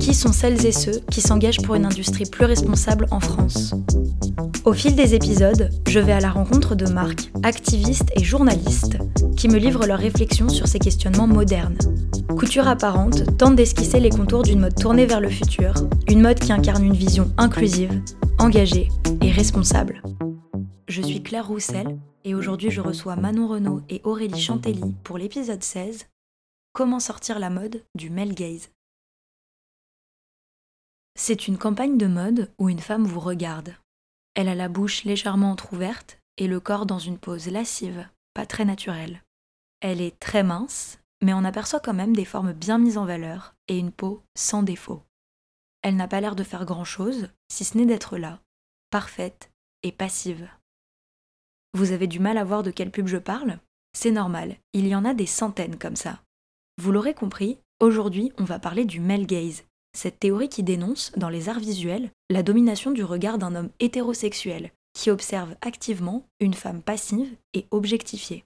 Qui sont celles et ceux qui s'engagent pour une industrie plus responsable en France Au fil des épisodes, je vais à la rencontre de marques, activistes et journalistes qui me livrent leurs réflexions sur ces questionnements modernes. Couture apparente tente d'esquisser les contours d'une mode tournée vers le futur, une mode qui incarne une vision inclusive, engagée et responsable. Je suis Claire Roussel et aujourd'hui je reçois Manon Renaud et Aurélie Chantelly pour l'épisode 16 Comment sortir la mode du male gaze. C'est une campagne de mode où une femme vous regarde. Elle a la bouche légèrement entr'ouverte et le corps dans une pose lascive, pas très naturelle. Elle est très mince, mais on aperçoit quand même des formes bien mises en valeur et une peau sans défaut. Elle n'a pas l'air de faire grand-chose, si ce n'est d'être là, parfaite et passive. Vous avez du mal à voir de quelle pub je parle? C'est normal, il y en a des centaines comme ça. Vous l'aurez compris, aujourd'hui on va parler du male cette théorie qui dénonce, dans les arts visuels, la domination du regard d'un homme hétérosexuel qui observe activement une femme passive et objectifiée.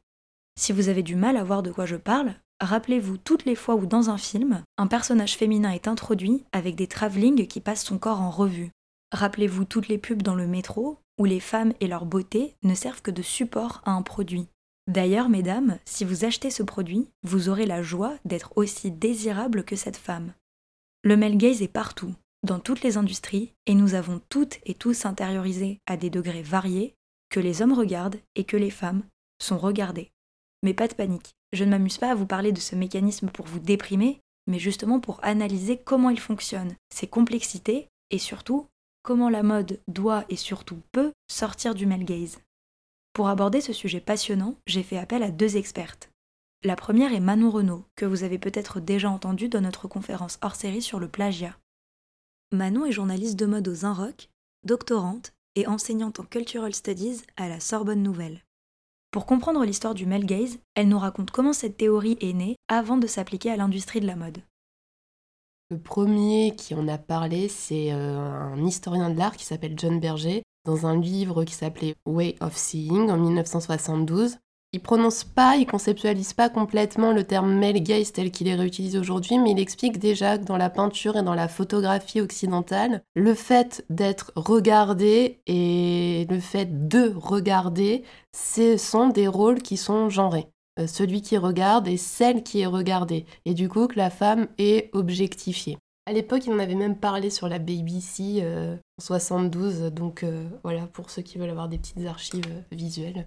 Si vous avez du mal à voir de quoi je parle, rappelez-vous toutes les fois où dans un film, un personnage féminin est introduit avec des travelling qui passent son corps en revue. Rappelez-vous toutes les pubs dans le métro où les femmes et leur beauté ne servent que de support à un produit. D'ailleurs, mesdames, si vous achetez ce produit, vous aurez la joie d'être aussi désirable que cette femme. Le male gaze est partout, dans toutes les industries, et nous avons toutes et tous intériorisé à des degrés variés que les hommes regardent et que les femmes sont regardées. Mais pas de panique, je ne m'amuse pas à vous parler de ce mécanisme pour vous déprimer, mais justement pour analyser comment il fonctionne, ses complexités et surtout comment la mode doit et surtout peut sortir du male gaze. Pour aborder ce sujet passionnant, j'ai fait appel à deux expertes. La première est Manon Renaud, que vous avez peut-être déjà entendu dans notre conférence hors série sur le plagiat. Manon est journaliste de mode aux Inrock, doctorante et enseignante en Cultural Studies à la Sorbonne Nouvelle. Pour comprendre l'histoire du male gaze, elle nous raconte comment cette théorie est née avant de s'appliquer à l'industrie de la mode. Le premier qui en a parlé, c'est euh, un historien de l'art qui s'appelle John Berger, dans un livre qui s'appelait Way of Seeing en 1972. Il prononce pas, il conceptualise pas complètement le terme male gaze tel qu'il est réutilisé aujourd'hui, mais il explique déjà que dans la peinture et dans la photographie occidentale, le fait d'être regardé et le fait de regarder, ce sont des rôles qui sont genrés. Euh, celui qui regarde et celle qui est regardée. Et du coup, que la femme est objectifiée. À l'époque, il en avait même parlé sur la BBC euh, en 72, donc euh, voilà, pour ceux qui veulent avoir des petites archives visuelles.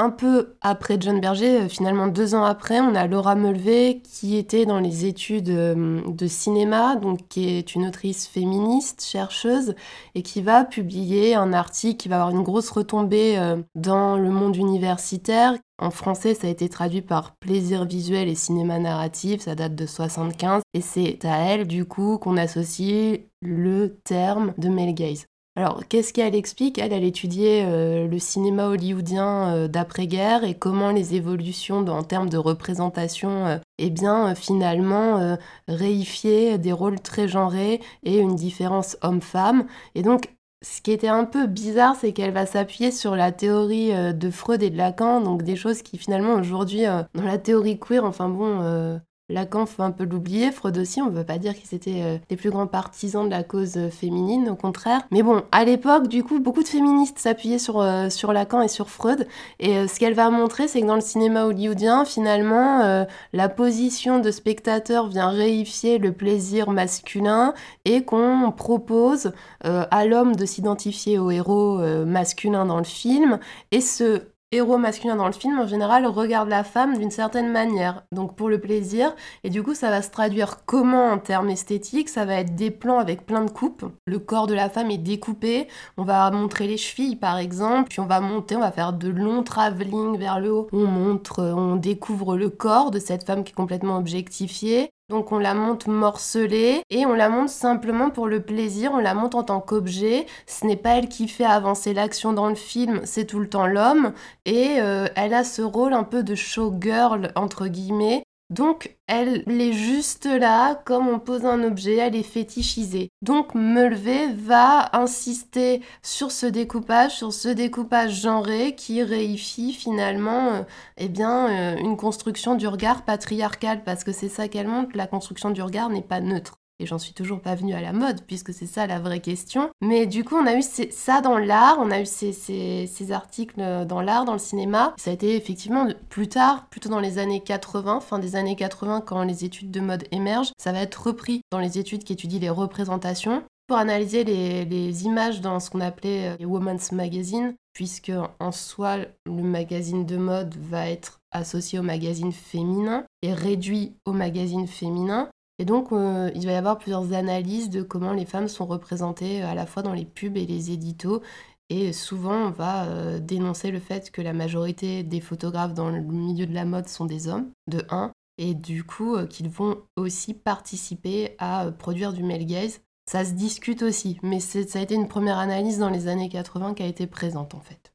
Un peu après John Berger, finalement deux ans après, on a Laura Mulvey qui était dans les études de cinéma, donc qui est une autrice féministe, chercheuse, et qui va publier un article qui va avoir une grosse retombée dans le monde universitaire, en français, ça a été traduit par plaisir visuel et cinéma narratif, ça date de 75, et c'est à elle, du coup, qu'on associe le terme de male gaze. Alors, qu'est-ce qu'elle explique? Elle, elle étudiait euh, le cinéma hollywoodien euh, d'après-guerre et comment les évolutions en termes de représentation, euh, eh bien, finalement, réifiaient des rôles très genrés et une différence homme-femme. Et donc, ce qui était un peu bizarre, c'est qu'elle va s'appuyer sur la théorie de Freud et de Lacan, donc des choses qui finalement aujourd'hui, dans la théorie queer, enfin bon, Lacan, faut un peu l'oublier, Freud aussi, on ne veut pas dire qu'ils étaient euh, les plus grands partisans de la cause euh, féminine, au contraire. Mais bon, à l'époque, du coup, beaucoup de féministes s'appuyaient sur, euh, sur Lacan et sur Freud. Et ce qu'elle va montrer, c'est que dans le cinéma hollywoodien, finalement, la position de spectateur vient réifier le plaisir masculin et qu'on propose à l'homme de s'identifier au héros masculin dans le film. Et ce héros masculin dans le film, en général, regarde la femme d'une certaine manière, donc pour le plaisir. Et du coup, ça va se traduire comment en termes esthétiques? Ça va être des plans avec plein de coupes. Le corps de la femme est découpé. On va montrer les chevilles, par exemple. Puis on va monter, on va faire de longs travelling vers le haut. On montre, on découvre le corps de cette femme qui est complètement objectifiée. Donc on la monte morcelée et on la monte simplement pour le plaisir, on la monte en tant qu'objet. Ce n'est pas elle qui fait avancer l'action dans le film, c'est tout le temps l'homme. Et euh, elle a ce rôle un peu de showgirl, entre guillemets, donc, elle est juste là, comme on pose un objet, elle est fétichisée. Donc, Meulvé va insister sur ce découpage, sur ce découpage genré qui réifie finalement euh, eh bien, euh, une construction du regard patriarcal, parce que c'est ça qu'elle montre, la construction du regard n'est pas neutre et j'en suis toujours pas venue à la mode, puisque c'est ça la vraie question. Mais du coup, on a eu ça dans l'art, on a eu ces, articles dans l'art, dans le cinéma. Ça a été effectivement plus tard, plutôt dans les années 80, fin des années 80, quand les études de mode émergent, ça va être repris dans les études qui étudient les représentations pour analyser les, images dans ce qu'on appelait les Women's Magazine, puisque en soi, le magazine de mode va être associé au magazine féminin et réduit au magazine féminin. Et donc, euh, il va y avoir plusieurs analyses de comment les femmes sont représentées euh, à la fois dans les pubs et les éditos. Et souvent, on va euh, dénoncer le fait que la majorité des photographes dans le milieu de la mode sont des hommes, de 1, et du coup, qu'ils vont aussi participer à produire du male gaze. Ça se discute aussi, mais ça a été une première analyse dans les années 80 qui a été présente en fait.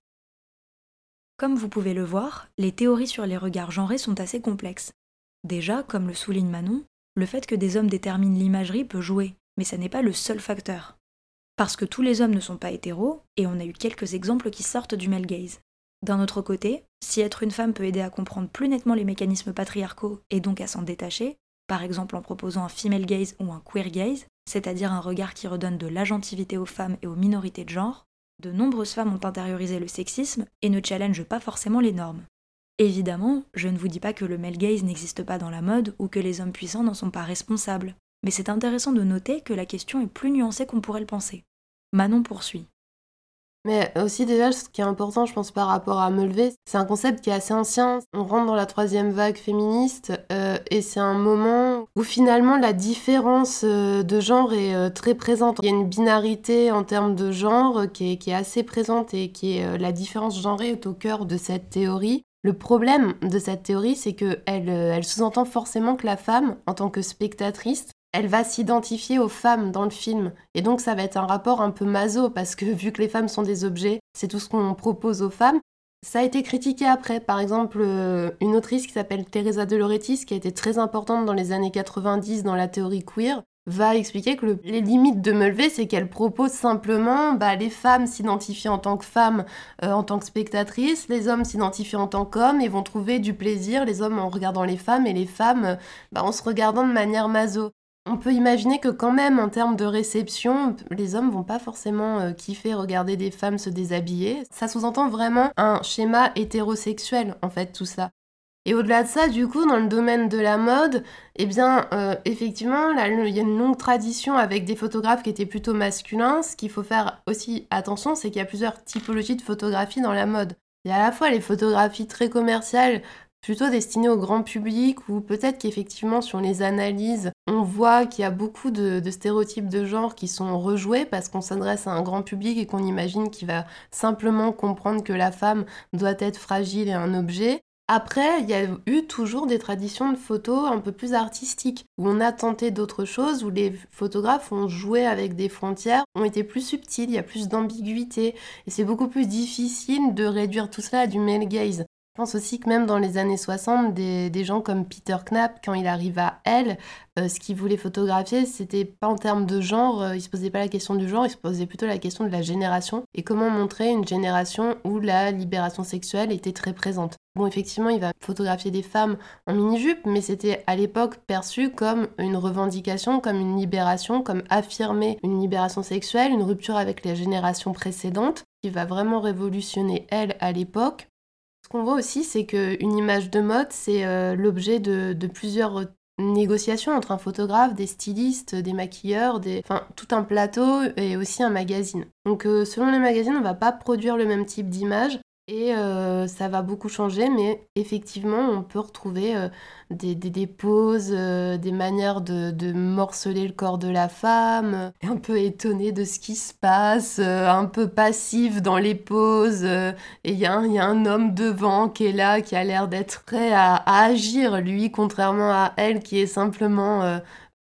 Comme vous pouvez le voir, les théories sur les regards genrés sont assez complexes. Déjà, comme le souligne Manon, le fait que des hommes déterminent l'imagerie peut jouer, mais ça n'est pas le seul facteur. Parce que tous les hommes ne sont pas hétéros, et on a eu quelques exemples qui sortent du male gaze. D'un autre côté, si être une femme peut aider à comprendre plus nettement les mécanismes patriarcaux et donc à s'en détacher, par exemple en proposant un female gaze ou un queer gaze, c'est-à-dire un regard qui redonne de l'agentivité aux femmes et aux minorités de genre, de nombreuses femmes ont intériorisé le sexisme et ne challengent pas forcément les normes. Évidemment, je ne vous dis pas que le male gaze n'existe pas dans la mode ou que les hommes puissants n'en sont pas responsables, mais c'est intéressant de noter que la question est plus nuancée qu'on pourrait le penser. Manon poursuit. Mais aussi déjà, ce qui est important, je pense, par rapport à Meulvé, c'est un concept qui est assez ancien. On rentre dans la troisième vague féministe euh, et c'est un moment où finalement la différence euh, de genre est euh, très présente. Il y a une binarité en termes de genre qui est, qui est assez présente et qui est la différence genrée est au cœur de cette théorie. Le problème de cette théorie, c'est qu'elle euh, elle sous-entend forcément que la femme, en tant que spectatrice, elle va s'identifier aux femmes dans le film. Et donc ça va être un rapport un peu maso, parce que vu que les femmes sont des objets, c'est tout ce qu'on propose aux femmes. Ça a été critiqué après. Par exemple, euh, une autrice qui s'appelle Teresa de Lauretis, qui a été très importante dans les années 90 dans la théorie queer, va expliquer que les limites de Mulvey, c'est qu'elle propose simplement bah, les femmes s'identifient en tant que femmes, euh, en tant que spectatrices, les hommes s'identifient en tant qu'hommes et vont trouver du plaisir, les hommes en regardant les femmes et les femmes bah, en se regardant de manière maso. On peut imaginer que quand même en termes de réception, les hommes vont pas forcément euh, kiffer regarder des femmes se déshabiller. Ça sous-entend vraiment un schéma hétérosexuel en fait tout ça. Et au-delà de ça, du coup, dans le domaine de la mode, eh bien, euh, effectivement, il y a une longue tradition avec des photographes qui étaient plutôt masculins. Ce qu'il faut faire aussi attention, c'est qu'il y a plusieurs typologies de photographie dans la mode. Il y a à la fois les photographies très commerciales, plutôt destinées au grand public, ou peut-être qu'effectivement, sur les analyses, on voit qu'il y a beaucoup de, stéréotypes de genre qui sont rejoués parce qu'on s'adresse à un grand public et qu'on imagine qu'il va simplement comprendre que la femme doit être fragile et un objet. Après, il y a eu toujours des traditions de photos un peu plus artistiques, où on a tenté d'autres choses, où les photographes ont joué avec des frontières, ont été plus subtiles, il y a plus d'ambiguïté, et c'est beaucoup plus difficile de réduire tout cela à du male gaze. Je pense aussi que même dans les années 60, des, gens comme Peter Knapp, quand il arrive à Elle, euh, ce qu'il voulait photographier, c'était pas en termes de genre, euh, il se posait pas la question du genre, il se posait plutôt la question de la génération et comment montrer une génération où la libération sexuelle était très présente. Bon, effectivement, il va photographier des femmes en mini-jupe, mais c'était à l'époque perçu comme une revendication, comme une libération, comme affirmer une libération sexuelle, une rupture avec les générations précédentes, qui va vraiment révolutionner elle à l'époque qu'on voit aussi, c'est qu'une image de mode, c'est euh, l'objet de, plusieurs négociations entre un photographe, des stylistes, des maquilleurs, des... enfin tout un plateau et aussi un magazine. Donc euh, selon les magazines, on va pas produire le même type d'image. Et euh, ça va beaucoup changer, mais effectivement, on peut retrouver euh, des, des, poses, euh, des manières de, morceler le corps de la femme, un peu étonné de ce qui se passe, un peu passif dans les poses. et il y, a un homme devant qui est là, qui a l'air d'être prêt à, à, agir, lui, contrairement à elle qui est simplement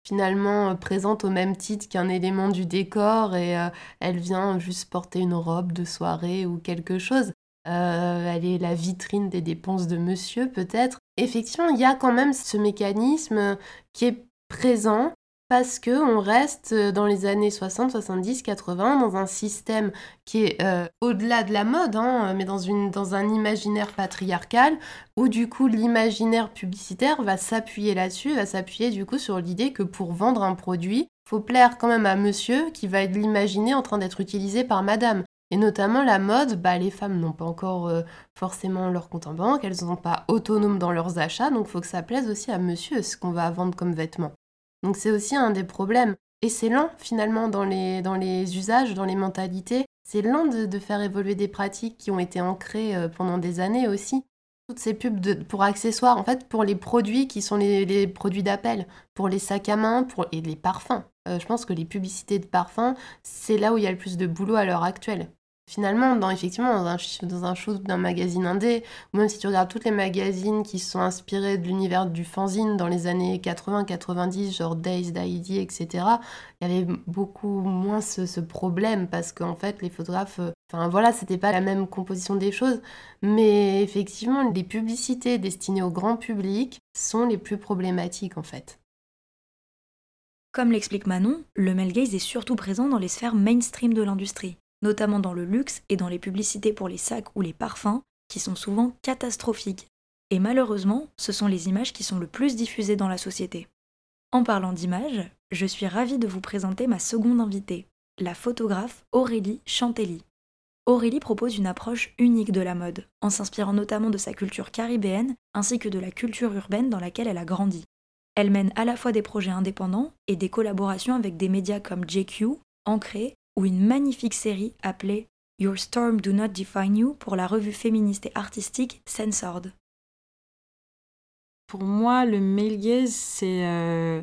finalement présente au même titre qu'un élément du décor et elle vient juste porter une robe de soirée ou quelque chose. Euh, elle est la vitrine des dépenses de monsieur peut-être. Effectivement, il y a quand même ce mécanisme qui est présent parce que on reste dans les années 60, 70, 80 dans un système qui est euh, au-delà de la mode, hein, mais dans, une, dans un imaginaire patriarcal où du coup l'imaginaire publicitaire va s'appuyer là-dessus, va s'appuyer du coup sur l'idée que pour vendre un produit, faut plaire quand même à monsieur qui va l'imaginer en train d'être utilisé par madame. Et notamment la mode, bah, les femmes n'ont pas encore euh, forcément leur compte en banque, elles ne sont pas autonomes dans leurs achats, donc il faut que ça plaise aussi à monsieur ce qu'on va vendre comme vêtements. Donc c'est aussi un des problèmes. Et c'est lent finalement dans les, dans les usages, dans les mentalités. C'est lent de, faire évoluer des pratiques qui ont été ancrées euh, pendant des années aussi. Toutes ces pubs pour accessoires, en fait, pour les produits qui sont les, produits d'appel, pour les sacs à main pour, et les parfums. Euh, je pense que les publicités de parfums, c'est là où il y a le plus de boulot à l'heure actuelle finalement, dans, effectivement, dans un, dans un show d'un magazine indé, ou même si tu regardes toutes les magazines qui sont inspirés de l'univers du fanzine dans les années 80-90, genre Days, Daisy, etc., il y avait beaucoup moins ce, problème parce qu'en fait, les photographes, euh, enfin voilà, c'était pas la même composition des choses, mais effectivement, les publicités destinées au grand public sont les plus problématiques en fait. Comme l'explique Manon, le male gaze est surtout présent dans les sphères mainstream de l'industrie notamment dans le luxe et dans les publicités pour les sacs ou les parfums, qui sont souvent catastrophiques. Et malheureusement, ce sont les images qui sont le plus diffusées dans la société. En parlant d'images, je suis ravie de vous présenter ma seconde invitée, la photographe Aurélie Chantelly. Aurélie propose une approche unique de la mode, en s'inspirant notamment de sa culture caribéenne ainsi que de la culture urbaine dans laquelle elle a grandi. Elle mène à la fois des projets indépendants et des collaborations avec des médias comme JQ, Ancré ou une magnifique série appelée Your Storm Do Not Define You pour la revue féministe et artistique Censored. Pour moi, le male gaze, c'est euh,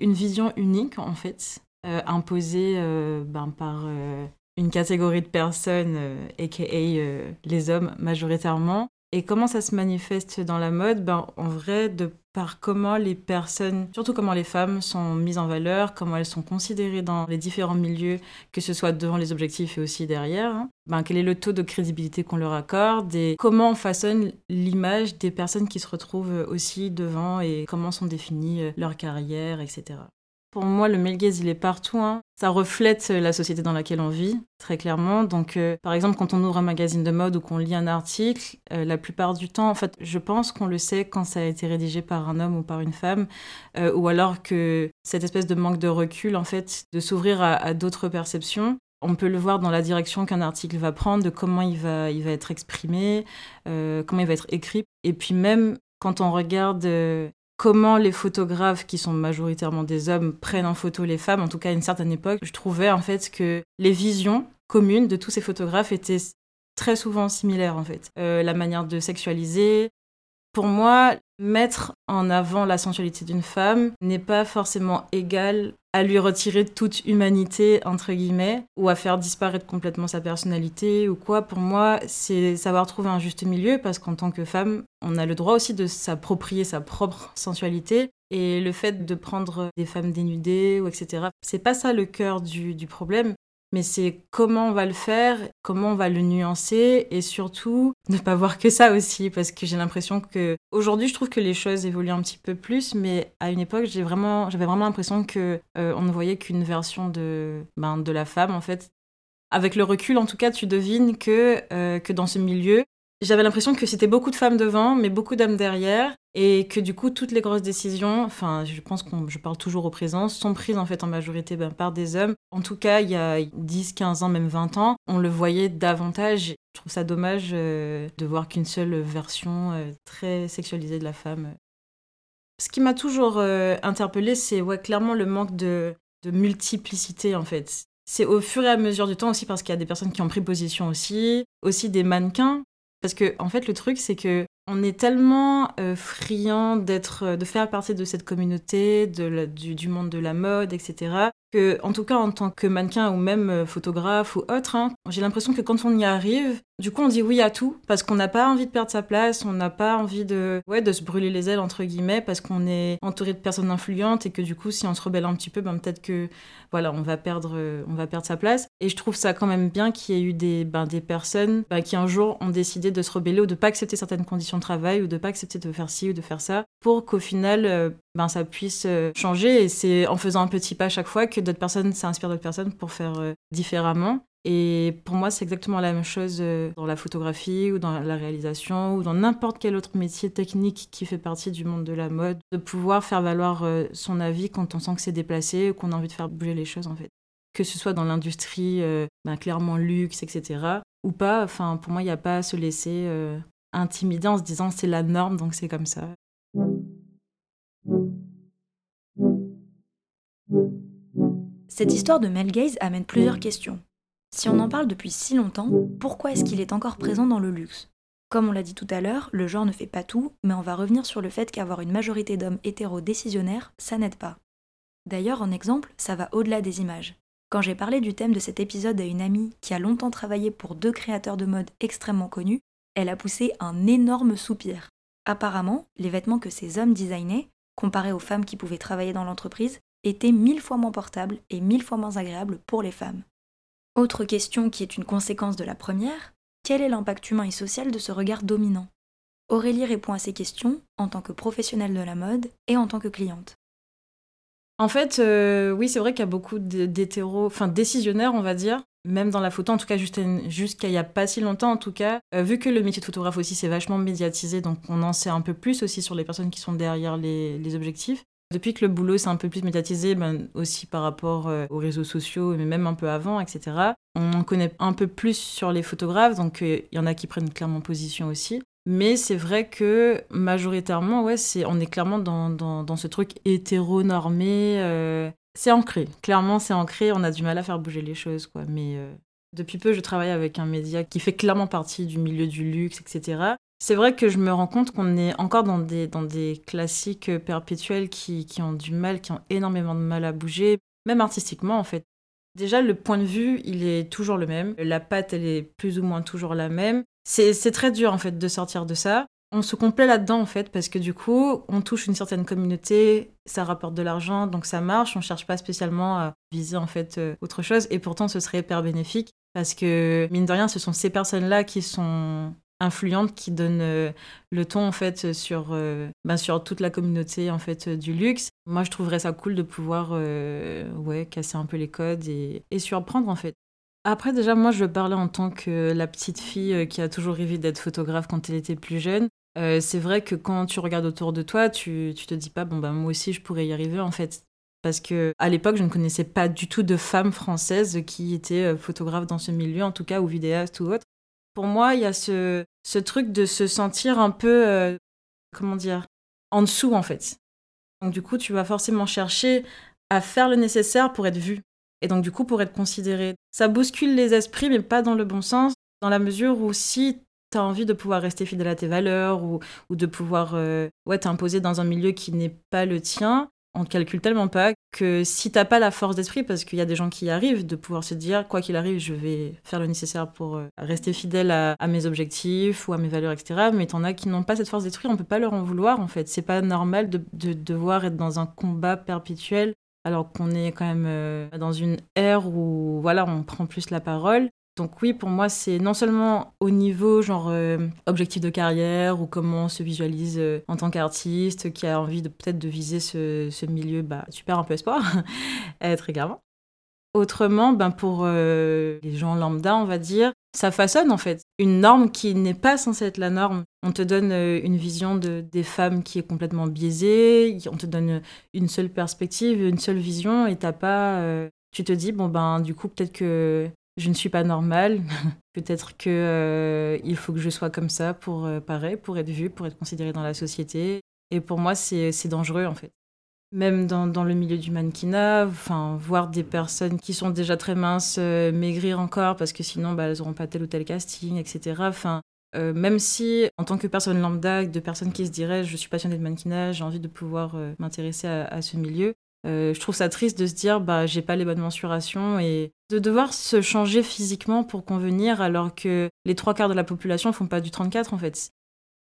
une vision unique, en fait, euh, imposée euh, ben, par une catégorie de personnes, aka les hommes majoritairement, et comment ça se manifeste dans la mode? Ben, En vrai, de par comment les personnes, surtout comment les femmes sont mises en valeur, comment elles sont considérées dans les différents milieux, que ce soit devant les objectifs et aussi derrière. Hein. Ben, quel est le taux de crédibilité qu'on leur accorde et comment on façonne l'image des personnes qui se retrouvent aussi devant et comment sont définies euh, leurs carrières, etc. Pour moi, le male gaze, il est partout. Hein. Ça reflète la société dans laquelle on vit, très clairement. Donc, euh, par exemple, quand on ouvre un magazine de mode ou qu'on lit un article, euh, la plupart du temps, en fait, je pense qu'on le sait quand ça a été rédigé par un homme ou par une femme, euh, ou alors que cette espèce de manque de recul, en fait, de s'ouvrir à, d'autres perceptions, on peut le voir dans la direction qu'un article va prendre, de comment il va, il va être exprimé, comment il va être écrit. Et puis même quand on regarde comment les photographes, qui sont majoritairement des hommes, prennent en photo les femmes, en tout cas à une certaine époque, je trouvais en fait que les visions communes de tous ces photographes étaient très souvent similaires en fait. Euh, la manière de sexualiser. Pour moi, mettre en avant la sensualité d'une femme n'est pas forcément égal à lui retirer toute humanité, entre guillemets, ou à faire disparaître complètement sa personnalité ou quoi. Pour moi, c'est savoir trouver un juste milieu parce qu'en tant que femme, on a le droit aussi de s'approprier sa propre sensualité. Et le fait de prendre des femmes dénudées ou etc., c'est pas ça le cœur du, du problème mais c'est comment on va le faire, comment on va le nuancer et surtout ne pas voir que ça aussi parce que j'ai l'impression que aujourd'hui je trouve que les choses évoluent un petit peu plus mais à une époque j'avais vraiment l'impression que euh, on ne voyait qu'une version de ben, de la femme en fait. Avec le recul en tout cas tu devines que euh, que dans ce milieu j'avais l'impression que c'était beaucoup de femmes devant, mais beaucoup d'hommes derrière, et que du coup, toutes les grosses décisions, enfin, je pense que je parle toujours au présent, sont prises en fait en majorité ben, par des hommes. En tout cas, il y a 10, 15 ans, même 20 ans, on le voyait davantage. Je trouve ça dommage euh, de voir qu'une seule version euh, très sexualisée de la femme. Ce qui m'a toujours euh, interpellée, c'est clairement le manque de, de multiplicité en fait. C'est au fur et à mesure du temps aussi parce qu'il y a des personnes qui ont pris position aussi, aussi des mannequins Parce que, en fait, le truc, c'est que on est tellement euh, friand d'être, de faire partie de cette communauté, de du, du, monde de la mode, etc. Que, en tout cas, en tant que mannequin ou même euh, photographe ou autre, hein, j'ai l'impression que quand on y arrive, du coup, on dit oui à tout parce qu'on n'a pas envie de perdre sa place, on n'a pas envie de, ouais, de se brûler les ailes entre guillemets parce qu'on est entouré de personnes influentes et que du coup, si on se rebelle un petit peu, ben, peut-être que voilà, on va perdre, euh, on va perdre sa place. Et je trouve ça quand même bien qu'il y ait eu des, ben, des personnes ben, qui un jour ont décidé de se rebeller ou de pas accepter certaines conditions de travail ou de pas accepter de faire ci ou de faire ça pour qu'au final, euh, ben, ça puisse euh, changer. Et c'est en faisant un petit pas à chaque fois que d'autres personnes s'inspirent d'autres personnes pour faire différemment. Et pour moi, c'est exactement la même chose euh, dans la photographie ou dans la réalisation ou dans n'importe quel autre métier technique qui fait partie du monde de la mode, de pouvoir faire valoir euh, son avis quand on sent que c'est déplacé ou qu'on a envie de faire bouger les choses en fait. Que ce soit dans l'industrie, euh, ben, clairement luxe, etc. ou pas, enfin pour moi, il n'y a pas à se laisser intimider en se disant c'est la norme donc c'est comme ça. Cette histoire de Mel Gaze amène plusieurs questions. Si on en parle depuis si longtemps, pourquoi est-ce qu'il est encore présent dans le luxe? Comme on l'a dit tout à l'heure, le genre ne fait pas tout, mais on va revenir sur le fait qu'avoir une majorité d'hommes hétéro décisionnaires, ça n'aide pas. D'ailleurs, en exemple, ça va au-delà des images. Quand j'ai parlé du thème de cet épisode à une amie qui a longtemps travaillé pour deux créateurs de mode extrêmement connus, elle a poussé un énorme soupir. Apparemment, les vêtements que ces hommes designaient, comparés aux femmes qui pouvaient travailler dans l'entreprise, étaient mille fois moins portables et mille fois moins agréables pour les femmes. Autre question qui est une conséquence de la première, quel est l'impact humain et social de ce regard dominant? Aurélie répond à ces questions en tant que professionnelle de la mode et en tant que cliente. En fait, euh, oui, c'est vrai qu'il y a beaucoup d'hétéros, enfin décisionnaires, on va dire, même dans la photo, en tout cas jusqu'à il n'y a pas si longtemps, en tout cas, euh, vu que le métier de photographe aussi c'est vachement médiatisé, donc on en sait un peu plus aussi sur les personnes qui sont derrière les objectifs. Depuis que le boulot s'est un peu plus médiatisé, ben, aussi par rapport euh, aux réseaux sociaux, mais même un peu avant, etc., on en connaît un peu plus sur les photographes, donc euh, il y en a qui prennent clairement position aussi. Mais c'est vrai que majoritairement, ouais, c'est, on est clairement dans, dans, ce truc hétéronormé. Euh, c'est ancré, clairement c'est ancré, on a du mal à faire bouger les choses, quoi. Mais depuis peu, je travaille avec un média qui fait clairement partie du milieu du luxe, etc. C'est vrai que je me rends compte qu'on est encore dans des, dans des classiques perpétuels qui, qui, ont du mal, qui ont énormément de mal à bouger, même artistiquement en fait. Déjà, le point de vue, il est toujours le même. La patte, elle est plus ou moins toujours la même. C'est très dur en fait de sortir de ça. On se complaît là-dedans en fait parce que du coup, on touche une certaine communauté, ça rapporte de l'argent, donc ça marche. On cherche pas spécialement à viser en fait euh, autre chose et pourtant ce serait hyper bénéfique parce que mine de rien, ce sont ces personnes-là qui sont influente qui donne euh, le ton en fait sur, euh, ben, sur toute la communauté en fait du luxe. Moi, je trouverais ça cool de pouvoir euh, ouais, casser un peu les codes et, et surprendre en fait. Après, déjà, moi, je parlais en tant que la petite fille qui a toujours rêvé d'être photographe quand elle était plus jeune. c'est vrai que quand tu regardes autour de toi, tu, tu te dis pas, bon, ben, moi aussi, je pourrais y arriver, en fait. Parce que à l'époque, je ne connaissais pas du tout de femmes françaises qui étaient photographes dans ce milieu, en tout cas, ou vidéastes ou autres. Pour moi, il y a ce, truc de se sentir un peu, euh, comment dire, en dessous en fait. Donc du coup, tu vas forcément chercher à faire le nécessaire pour être vu. Et donc du coup, pour être considéré. Ça bouscule les esprits, mais pas dans le bon sens, dans la mesure où si tu as envie de pouvoir rester fidèle à tes valeurs ou, ou de pouvoir euh, ouais, t'imposer dans un milieu qui n'est pas le tien, on calcule tellement pas que si t'as pas la force d'esprit, parce qu'il y a des gens qui y arrivent, de pouvoir se dire, quoi qu'il arrive, je vais faire le nécessaire pour euh, rester fidèle à, mes objectifs ou à mes valeurs, etc. Mais t'en as qui n'ont pas cette force d'esprit, on peut pas leur en vouloir, en fait. C'est pas normal de, devoir être dans un combat perpétuel alors qu'on est quand même euh, dans une ère où voilà on prend plus la parole donc oui, pour moi, c'est non seulement au niveau genre euh, objectif de carrière ou comment on se visualise euh, en tant qu'artiste, qui a envie de peut-être de viser ce, milieu, bah super un peu espoir, très clairement. Autrement, ben pour euh, les gens lambda, on va dire, ça façonne en fait une norme qui n'est pas censée être la norme. On te donne une vision de, des femmes qui est complètement biaisée, on te donne une seule perspective, une seule vision, et t'as pas. tu te dis bon ben du coup peut-être que je ne suis pas normale. Peut-être que euh, il faut que je sois comme ça pour euh, pour être vue, pour être considérée dans la société. Et pour moi, c'est dangereux en fait. Même dans, dans, le milieu du mannequinat, enfin, voir des personnes qui sont déjà très minces euh, maigrir encore parce que sinon, bah, elles n'auront pas tel ou tel casting, etc. Enfin, euh, même si, en tant que personne lambda, de personnes qui se diraient je suis passionnée de mannequinage, j'ai envie de pouvoir m'intéresser à, ce milieu, je trouve ça triste de se dire bah j'ai pas les bonnes mensurations et de devoir se changer physiquement pour convenir alors que les trois quarts de la population font pas du 34 en fait.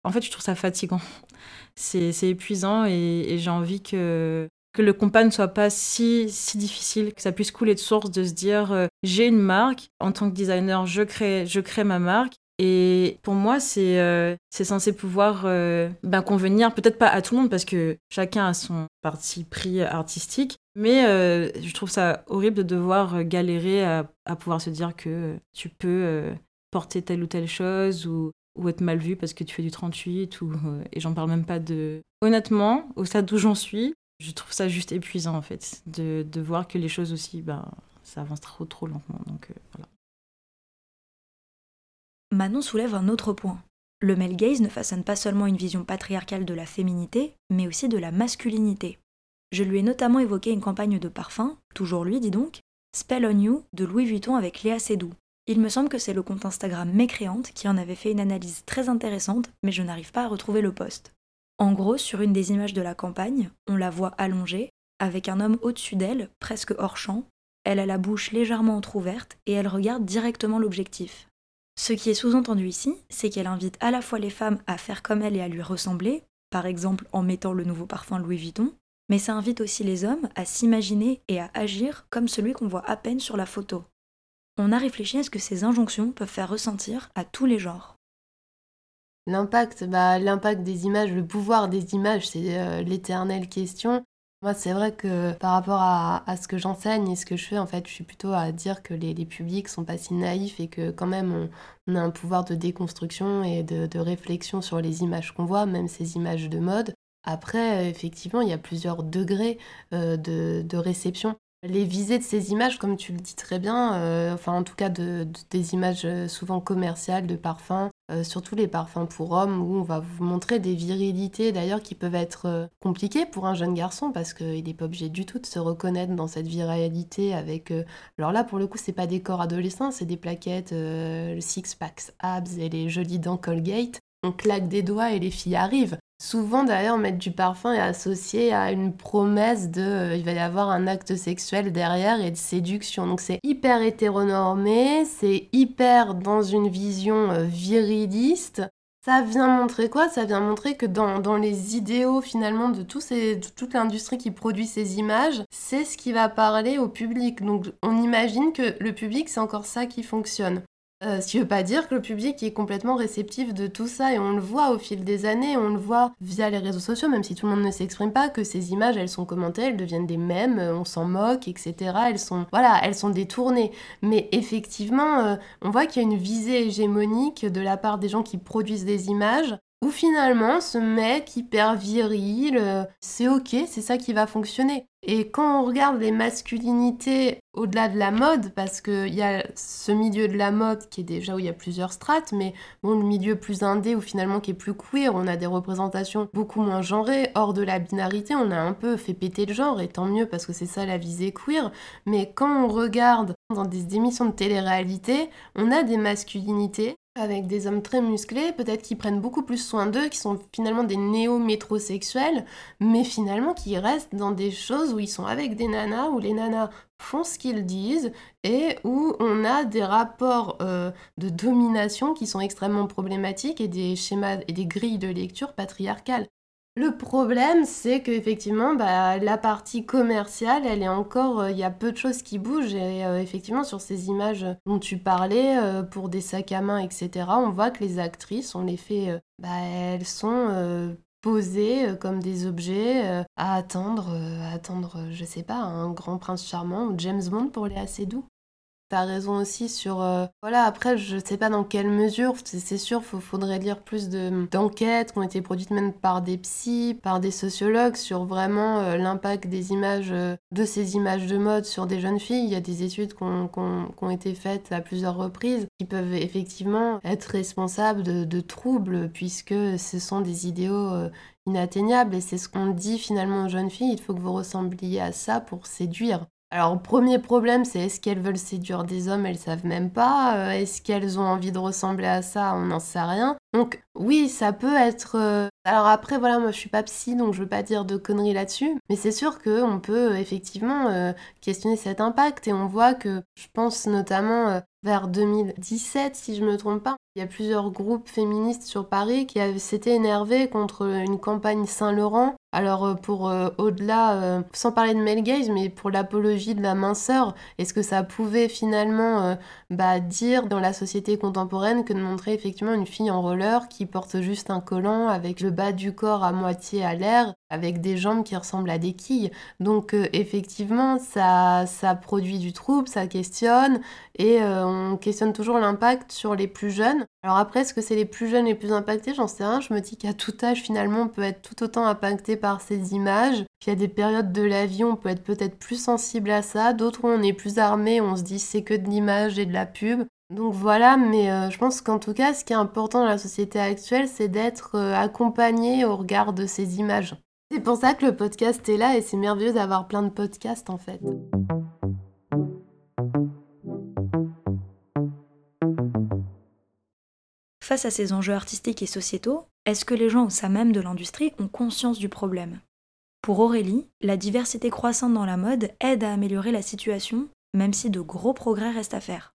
En fait, je trouve ça fatigant. C'est épuisant et, j'ai envie que que le compas ne soit pas si, si difficile, que ça puisse couler de source, de se dire j'ai une marque, en tant que designer, je crée, je crée ma marque et pour moi, c'est euh, censé pouvoir euh, ben, convenir, peut-être pas à tout le monde, parce que chacun a son parti pris artistique, mais euh, je trouve ça horrible de devoir galérer à, pouvoir se dire que tu peux porter telle ou telle chose ou, être mal vu parce que tu fais du 38, ou, et j'en parle même pas de... Honnêtement, au stade où j'en suis, je trouve ça juste épuisant, en fait, de, voir que les choses aussi, ben, ça avance trop, trop lentement. Manon soulève un autre point. Le male gaze ne façonne pas seulement une vision patriarcale de la féminité, mais aussi de la masculinité. Je lui ai notamment évoqué une campagne de parfum, toujours lui dis donc, Spell on You de Louis Vuitton avec Léa Seydoux. Il me semble que c'est le compte Instagram Mécréante qui en avait fait une analyse très intéressante, mais je n'arrive pas à retrouver le post. En gros, sur une des images de la campagne, on la voit allongée, avec un homme au-dessus d'elle, presque hors champ. Elle a la bouche légèrement entr'ouverte et elle regarde directement l'objectif. Ce qui est sous-entendu ici, c'est qu'elle invite à la fois les femmes à faire comme elle et à lui ressembler, par exemple en mettant le nouveau parfum Louis Vuitton, mais ça invite aussi les hommes à s'imaginer et à agir comme celui qu'on voit à peine sur la photo. On a réfléchi à ce que ces injonctions peuvent faire ressentir à tous les genres. L'impact, bah, l'impact des images, le pouvoir des images, c'est euh, l'éternelle question. Moi, c'est vrai que par rapport à, ce que j'enseigne et ce que je fais, en fait, je suis plutôt à dire que les, les publics sont pas si naïfs et que quand même on, a un pouvoir de déconstruction et de, réflexion sur les images qu'on voit, même ces images de mode. Après, effectivement, il y a plusieurs degrés euh, de, réception. Les visées de ces images, comme tu le dis très bien, euh, enfin en tout cas de, des images euh, souvent commerciales de parfums, euh, surtout les parfums pour hommes, où on va vous montrer des virilités d'ailleurs qui peuvent être compliquées pour un jeune garçon parce qu'il n'est pas obligé du tout de se reconnaître dans cette virilité avec... alors là, pour le coup, c'est pas des corps adolescents, c'est des plaquettes, le six-packs abs et les jolies dents Colgate. On claque des doigts et les filles arrivent. Souvent d'ailleurs, mettre du parfum est associé à une promesse de euh, il va y avoir un acte sexuel derrière et de séduction. Donc c'est hyper hétéronormé, c'est hyper dans une vision euh, viriliste. Ça vient montrer quoi? Ça vient montrer que dans, dans, les idéaux finalement de, ces, de toute l'industrie qui produit ces images, c'est ce qui va parler au public. Donc on imagine que le public, c'est encore ça qui fonctionne. Euh, ce qui veut pas dire que le public est complètement réceptif de tout ça et on le voit au fil des années, on le voit via les réseaux sociaux, même si tout le monde ne s'exprime pas, que ces images elles sont commentées, elles deviennent des mèmes, euh, on s'en moque, etc. Elles sont, voilà, elles sont détournées. Mais effectivement, euh, on voit qu'il y a une visée hégémonique de la part des gens qui produisent des images où finalement ce mec hyper viril, euh, c'est ok, c'est ça qui va fonctionner. Et quand on regarde les masculinités au-delà de la mode, parce qu'il y a ce milieu de la mode qui est déjà où il y a plusieurs strates, mais bon, le milieu plus indé ou finalement qui est plus queer, on a des représentations beaucoup moins genrées, hors de la binarité, on a un peu fait péter le genre, et tant mieux parce que c'est ça la visée queer. Mais quand on regarde dans des émissions de télé-réalité, on a des masculinités avec des hommes très musclés, peut-être qui prennent beaucoup plus soin d'eux, qui sont finalement des néo-métrosexuels, mais finalement qui restent dans des choses où ils sont avec des nanas, où les nanas font ce qu'ils disent, et où on a des rapports euh, de domination qui sont extrêmement problématiques et des schémas et des grilles de lecture patriarcales. Le problème, c'est qu'effectivement, bah, la partie commerciale, elle est encore, euh, il y a peu de choses qui bougent. Et euh, effectivement, sur ces images dont tu parlais, euh, pour des sacs à main, etc., on voit que les actrices, on les fait, bah, elles sont posées comme des objets à attendre, à attendre, je sais pas, un grand prince charmant ou James Bond pour les assez doux. T'as raison aussi sur... Euh, voilà, après, je sais pas dans quelle mesure, c'est sûr, il faudrait lire plus d'enquêtes qui ont été produites même par des psys, par des sociologues sur vraiment euh, l'impact des images, euh, de ces images de mode sur des jeunes filles. Il y a des études qui ont, été faites à plusieurs reprises qui peuvent effectivement être responsables de, de troubles puisque ce sont des idéaux inatteignables et c'est ce qu'on dit finalement aux jeunes filles, il faut que vous ressembliez à ça pour séduire. Alors, premier problème, c'est est-ce qu'elles veulent séduire des hommes Elles savent même pas. Euh, est-ce qu'elles ont envie de ressembler à ça On n'en sait rien. Donc oui, ça peut être. euh, Alors après, voilà, moi je suis pas psy, donc je veux pas dire de conneries là-dessus, mais c'est sûr qu'on peut euh, effectivement euh, questionner cet impact et on voit que, je pense notamment vers 2017, si je me trompe pas, il y a plusieurs groupes féministes sur Paris qui s'étaient énervés contre une campagne Saint-Laurent. Alors pour au-delà, sans parler de male gaze, mais pour l'apologie de la minceur, est-ce que ça pouvait finalement bah, dire dans la société contemporaine que de montrer effectivement une fille en roller qui porte juste un collant avec le bas du corps à moitié à l'air, avec des jambes qui ressemblent à des quilles. Donc euh, effectivement, ça, ça produit du trouble, ça questionne, et euh, on questionne toujours l'impact sur les plus jeunes. Alors après, est-ce que c'est les plus jeunes les plus impactés? J'en sais rien. Je me dis qu'à tout âge, finalement, on peut être tout autant impacté par ces images. Il y a des périodes de la vie où on peut être peut-être plus sensible à ça, d'autres où on est plus armé, on se dit c'est que de l'image et de la pub. Donc voilà, mais euh, je pense qu'en tout cas, ce qui est important dans la société actuelle, c'est d'être euh, accompagné au regard de ces images. C'est pour ça que le podcast est là et c'est merveilleux d'avoir plein de podcasts en fait. Face à ces enjeux artistiques et sociétaux, est-ce que les gens au sein même de l'industrie ont conscience du problème? Pour Aurélie, la diversité croissante dans la mode aide à améliorer la situation, même si de gros progrès restent à faire.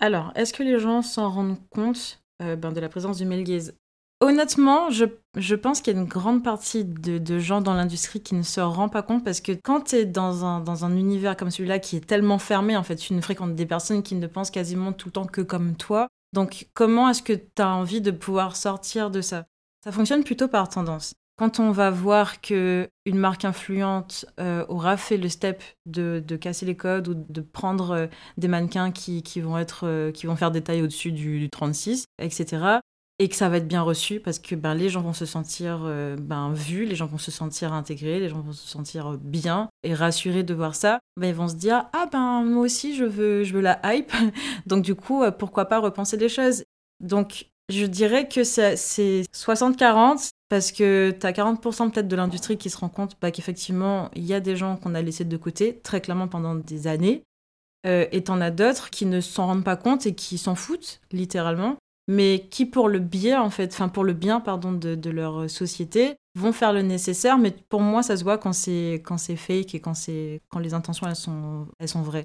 Alors, est-ce que les gens s'en rendent compte euh, ben, de la présence du male gaze? Honnêtement, je, je pense qu'il y a une grande partie de, gens dans l'industrie qui ne se rendent pas compte parce que quand tu es dans un, dans un univers comme celui-là qui est tellement fermé, en fait, tu ne fréquentes des personnes qui ne pensent quasiment tout le temps que comme toi. Donc, comment est-ce que tu as envie de pouvoir sortir de ça? Ça fonctionne plutôt par tendance. Quand on va voir que une marque influente euh, aura fait le step de, casser les codes ou de prendre euh, des mannequins qui, vont être euh, qui vont faire des tailles au-dessus du, du 36, etc. Et que ça va être bien reçu parce que ben, les gens vont se sentir ben, vus, les gens vont se sentir intégrés, les gens vont se sentir bien et rassurés de voir ça. Ben, ils vont se dire ah ben moi aussi je veux je veux la hype, donc du coup pourquoi pas repenser les choses? Donc je dirais que c'est 60-40 parce que tu as 40% peut-être de l'industrie qui se rend compte bah, qu'effectivement, il y a des gens qu'on a laissés de côté, très clairement pendant des années. Euh, et t'en as d'autres qui ne s'en rendent pas compte et qui s'en foutent, littéralement, mais qui, pour le bien, en fait, enfin, pour le bien, pardon, de, de leur société, vont faire le nécessaire. Mais pour moi, ça se voit quand c'est, quand c'est fake et quand, c'est, quand les intentions, elles sont, elles sont vraies.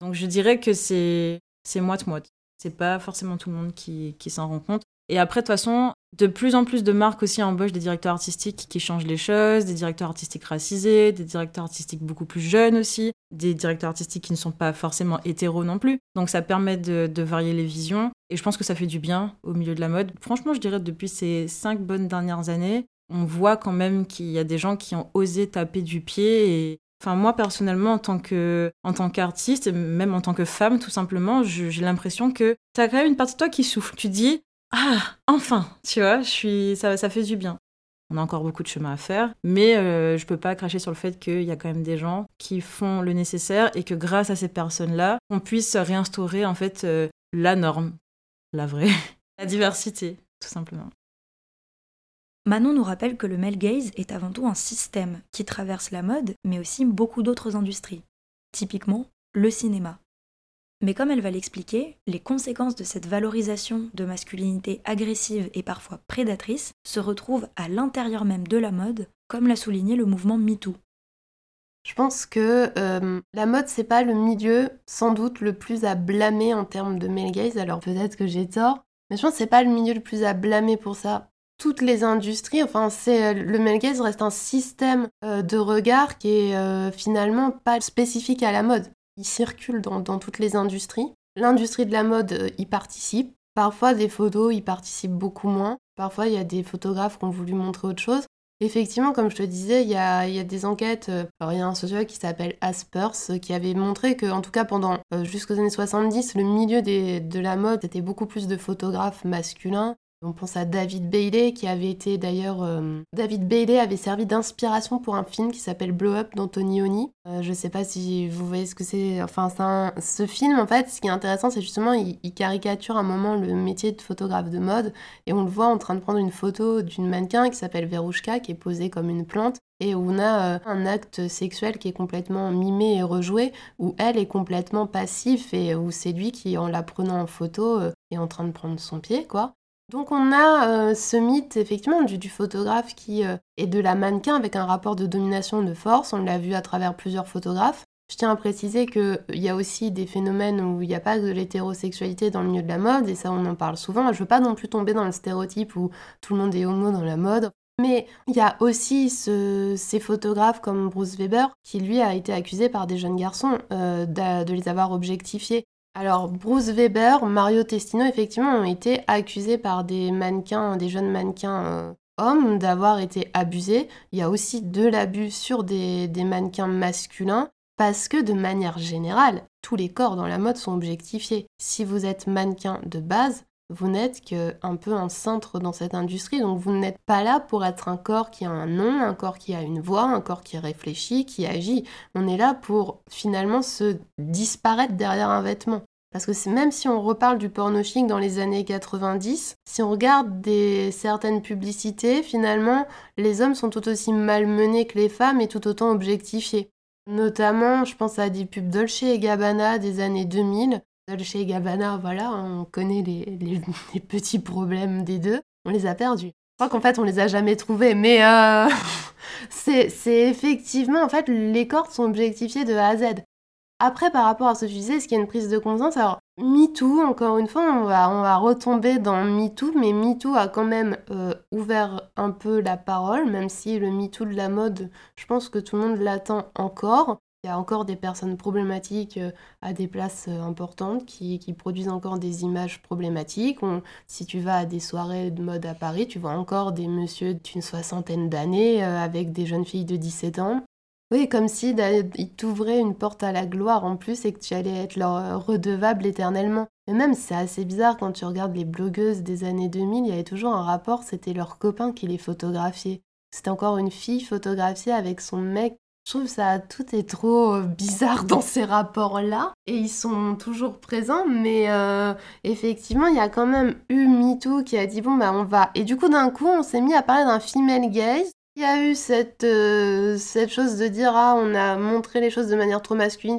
Donc, je dirais que c'est, c'est moite-moite. C'est pas forcément tout le monde qui, qui s'en rend compte. Et après, de toute façon, de plus en plus de marques aussi embauchent des directeurs artistiques qui changent les choses, des directeurs artistiques racisés, des directeurs artistiques beaucoup plus jeunes aussi, des directeurs artistiques qui ne sont pas forcément hétéros non plus. Donc ça permet de, varier les visions. Et je pense que ça fait du bien au milieu de la mode. Franchement, je dirais depuis ces cinq bonnes dernières années, on voit quand même qu'il y a des gens qui ont osé taper du pied et Enfin, moi, personnellement, en tant que, en tant qu'artiste, même en tant que femme, tout simplement, j'ai l'impression que t'as quand même une partie de toi qui souffle. Tu dis, ah, enfin, tu vois, je suis, ça, ça fait du bien. On a encore beaucoup de chemin à faire, mais euh, je peux pas cracher sur le fait qu'il y a quand même des gens qui font le nécessaire et que grâce à ces personnes-là, on puisse réinstaurer en fait euh, la norme, la vraie, la diversité, tout simplement. Manon nous rappelle que le male gaze est avant tout un système qui traverse la mode, mais aussi beaucoup d'autres industries. Typiquement, le cinéma. Mais comme elle va l'expliquer, les conséquences de cette valorisation de masculinité agressive et parfois prédatrice se retrouvent à l'intérieur même de la mode, comme l'a souligné le mouvement MeToo. Je pense que euh, la mode, c'est pas le milieu sans doute le plus à blâmer en termes de male gaze, alors peut-être que j'ai tort, mais je pense que c'est pas le milieu le plus à blâmer pour ça. Toutes les industries, enfin, c'est le male gaze reste un système euh, de regard qui est euh, finalement pas spécifique à la mode. Il circule dans, toutes les industries. L'industrie de la mode euh, y participe. Parfois, des photos y participent beaucoup moins. Parfois, il y a des photographes qui ont voulu montrer autre chose. Effectivement, comme je te disais, il y a, des enquêtes. euh, il y a un sociologue qui s'appelle Aspers euh, qui avait montré que, en tout cas, pendant jusqu'aux années 70, le milieu de la mode était beaucoup plus de photographes masculins. On pense à David Bailey, qui avait été d'ailleurs. euh, David Bailey avait servi d'inspiration pour un film qui s'appelle Blow Up d'Antonioni. Euh, je sais pas si vous voyez ce que c'est. Enfin, ce film, en fait, ce qui est intéressant, c'est justement, il, il caricature un moment le métier de photographe de mode. Et on le voit en train de prendre une photo d'une mannequin qui s'appelle Verouchka, qui est posée comme une plante, et où on a euh, un acte sexuel qui est complètement mimé et rejoué, où elle est complètement passif, et où c'est lui qui, en la prenant en photo, euh, est en train de prendre son pied, quoi. Donc on a ce mythe effectivement du, photographe qui est de la mannequin avec un rapport de domination de force, on l'a vu à travers plusieurs photographes. Je tiens à préciser qu'il y a aussi des phénomènes où il n'y a pas de l'hétérosexualité dans le milieu de la mode, et ça on en parle souvent. Je ne veux pas non plus tomber dans le stéréotype où tout le monde est homo dans la mode. Mais il y a aussi ces photographes comme Bruce Weber qui lui a été accusé par des jeunes garçons euh, de, les avoir objectifiés. Alors Bruce Weber, Mario Testino effectivement ont été accusés par des mannequins, des jeunes mannequins euh, hommes d'avoir été abusés. Il y a aussi de l'abus sur des mannequins masculins. Parce que de manière générale, tous les corps dans la mode sont objectifiés. Si vous êtes mannequin de base, vous n'êtes qu'un peu un centre dans cette industrie, donc vous n'êtes pas là pour être un corps qui a un nom, un corps qui a une voix, un corps qui réfléchit, qui agit. On est là pour finalement se disparaître derrière un vêtement. Parce que même si on reparle du porno chic dans les années 90, si on regarde des, certaines publicités, finalement, les hommes sont tout aussi malmenés que les femmes et tout autant objectifiés. Notamment, je pense à des pubs Dolce et Gabbana des années 2000. Et Gabbana, voilà, on connaît les, petits problèmes des deux. On les a perdus. Je crois qu'en fait, on les a jamais trouvés, mais euh, c'est effectivement, en fait, les cordes sont objectifiées de A à Z. Après, par rapport à ce que tu disais, est-ce qu'il y a une prise de conscience? Alors, MeToo, encore une fois, on va, on va retomber dans MeToo, mais MeToo a quand même euh, ouvert un peu la parole, même si le MeToo de la mode, je pense que tout le monde l'attend encore. Il y a encore des personnes problématiques euh, à des places euh, importantes qui, qui, produisent encore des images problématiques. si tu vas à des soirées de mode à Paris, tu vois encore des messieurs d'une soixantaine d'années avec des jeunes filles de 17 ans oui, comme si ils t'ouvraient une porte à la gloire en plus et que tu allais être leur euh, redevable éternellement. Mais même, c'est assez bizarre quand tu regardes les blogueuses des années 2000, il y avait toujours un rapport, c'était leur copain qui les photographiait. C'était encore une fille photographiée avec son mec. Je trouve ça tout est trop euh, bizarre dans ces rapports-là. Et ils sont toujours présents, mais euh, effectivement, il y a quand même eu MeToo qui a dit bon, bah on va. Et du coup, d'un coup, on s'est mis à parler d'un female gaze il y a eu cette, euh, cette chose de dire ah on a montré les choses de manière trop masculine.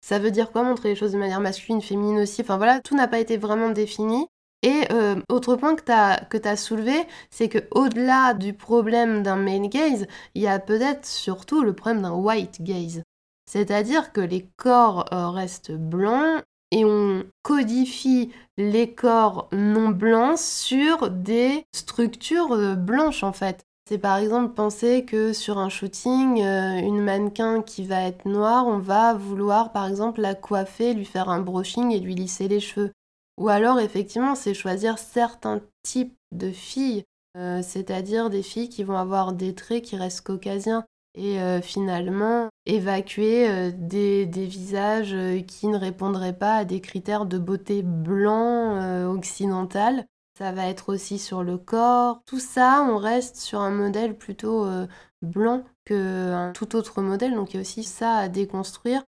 Ça veut dire quoi montrer les choses de manière masculine, féminine aussi? Enfin voilà, tout n'a pas été vraiment défini. Et euh, autre point que tu as, soulevé, c'est que au-delà du problème d'un male gaze, il y a peut-être surtout le problème d'un white gaze. C'est-à-dire que les corps euh, restent blancs et on codifie les corps non blancs sur des structures blanches en fait. C'est par exemple penser que sur un shooting, euh, une mannequin qui va être noire, on va vouloir par exemple la coiffer, lui faire un brushing et lui lisser les cheveux. Ou alors effectivement, c'est choisir certains types de filles, euh, c'est-à-dire des filles qui vont avoir des traits qui restent caucasiens et euh, finalement évacuer des, des, visages qui ne répondraient pas à des critères de beauté blanc occidental ça va être aussi sur le corps. Tout ça, on reste sur un modèle plutôt euh, blanc qu'un tout autre modèle. Donc il y a aussi ça à déconstruire.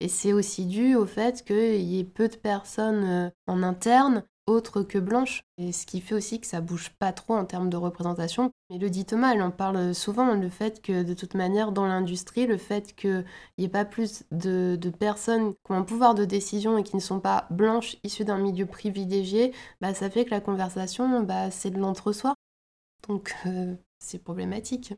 Et c'est aussi dû au fait qu'il y ait peu de personnes euh, en interne autre que blanche. Et ce qui fait aussi que ça bouge pas trop en termes de représentation. Mais le dit Thomas, elle en parle souvent, le fait que de toute manière, dans l'industrie, le fait qu'il n'y ait pas plus de, personnes qui ont un pouvoir de décision et qui ne sont pas blanches, issues d'un milieu privilégié, bah, ça fait que la conversation, bah, c'est de l'entre-soi. Donc euh, c'est problématique.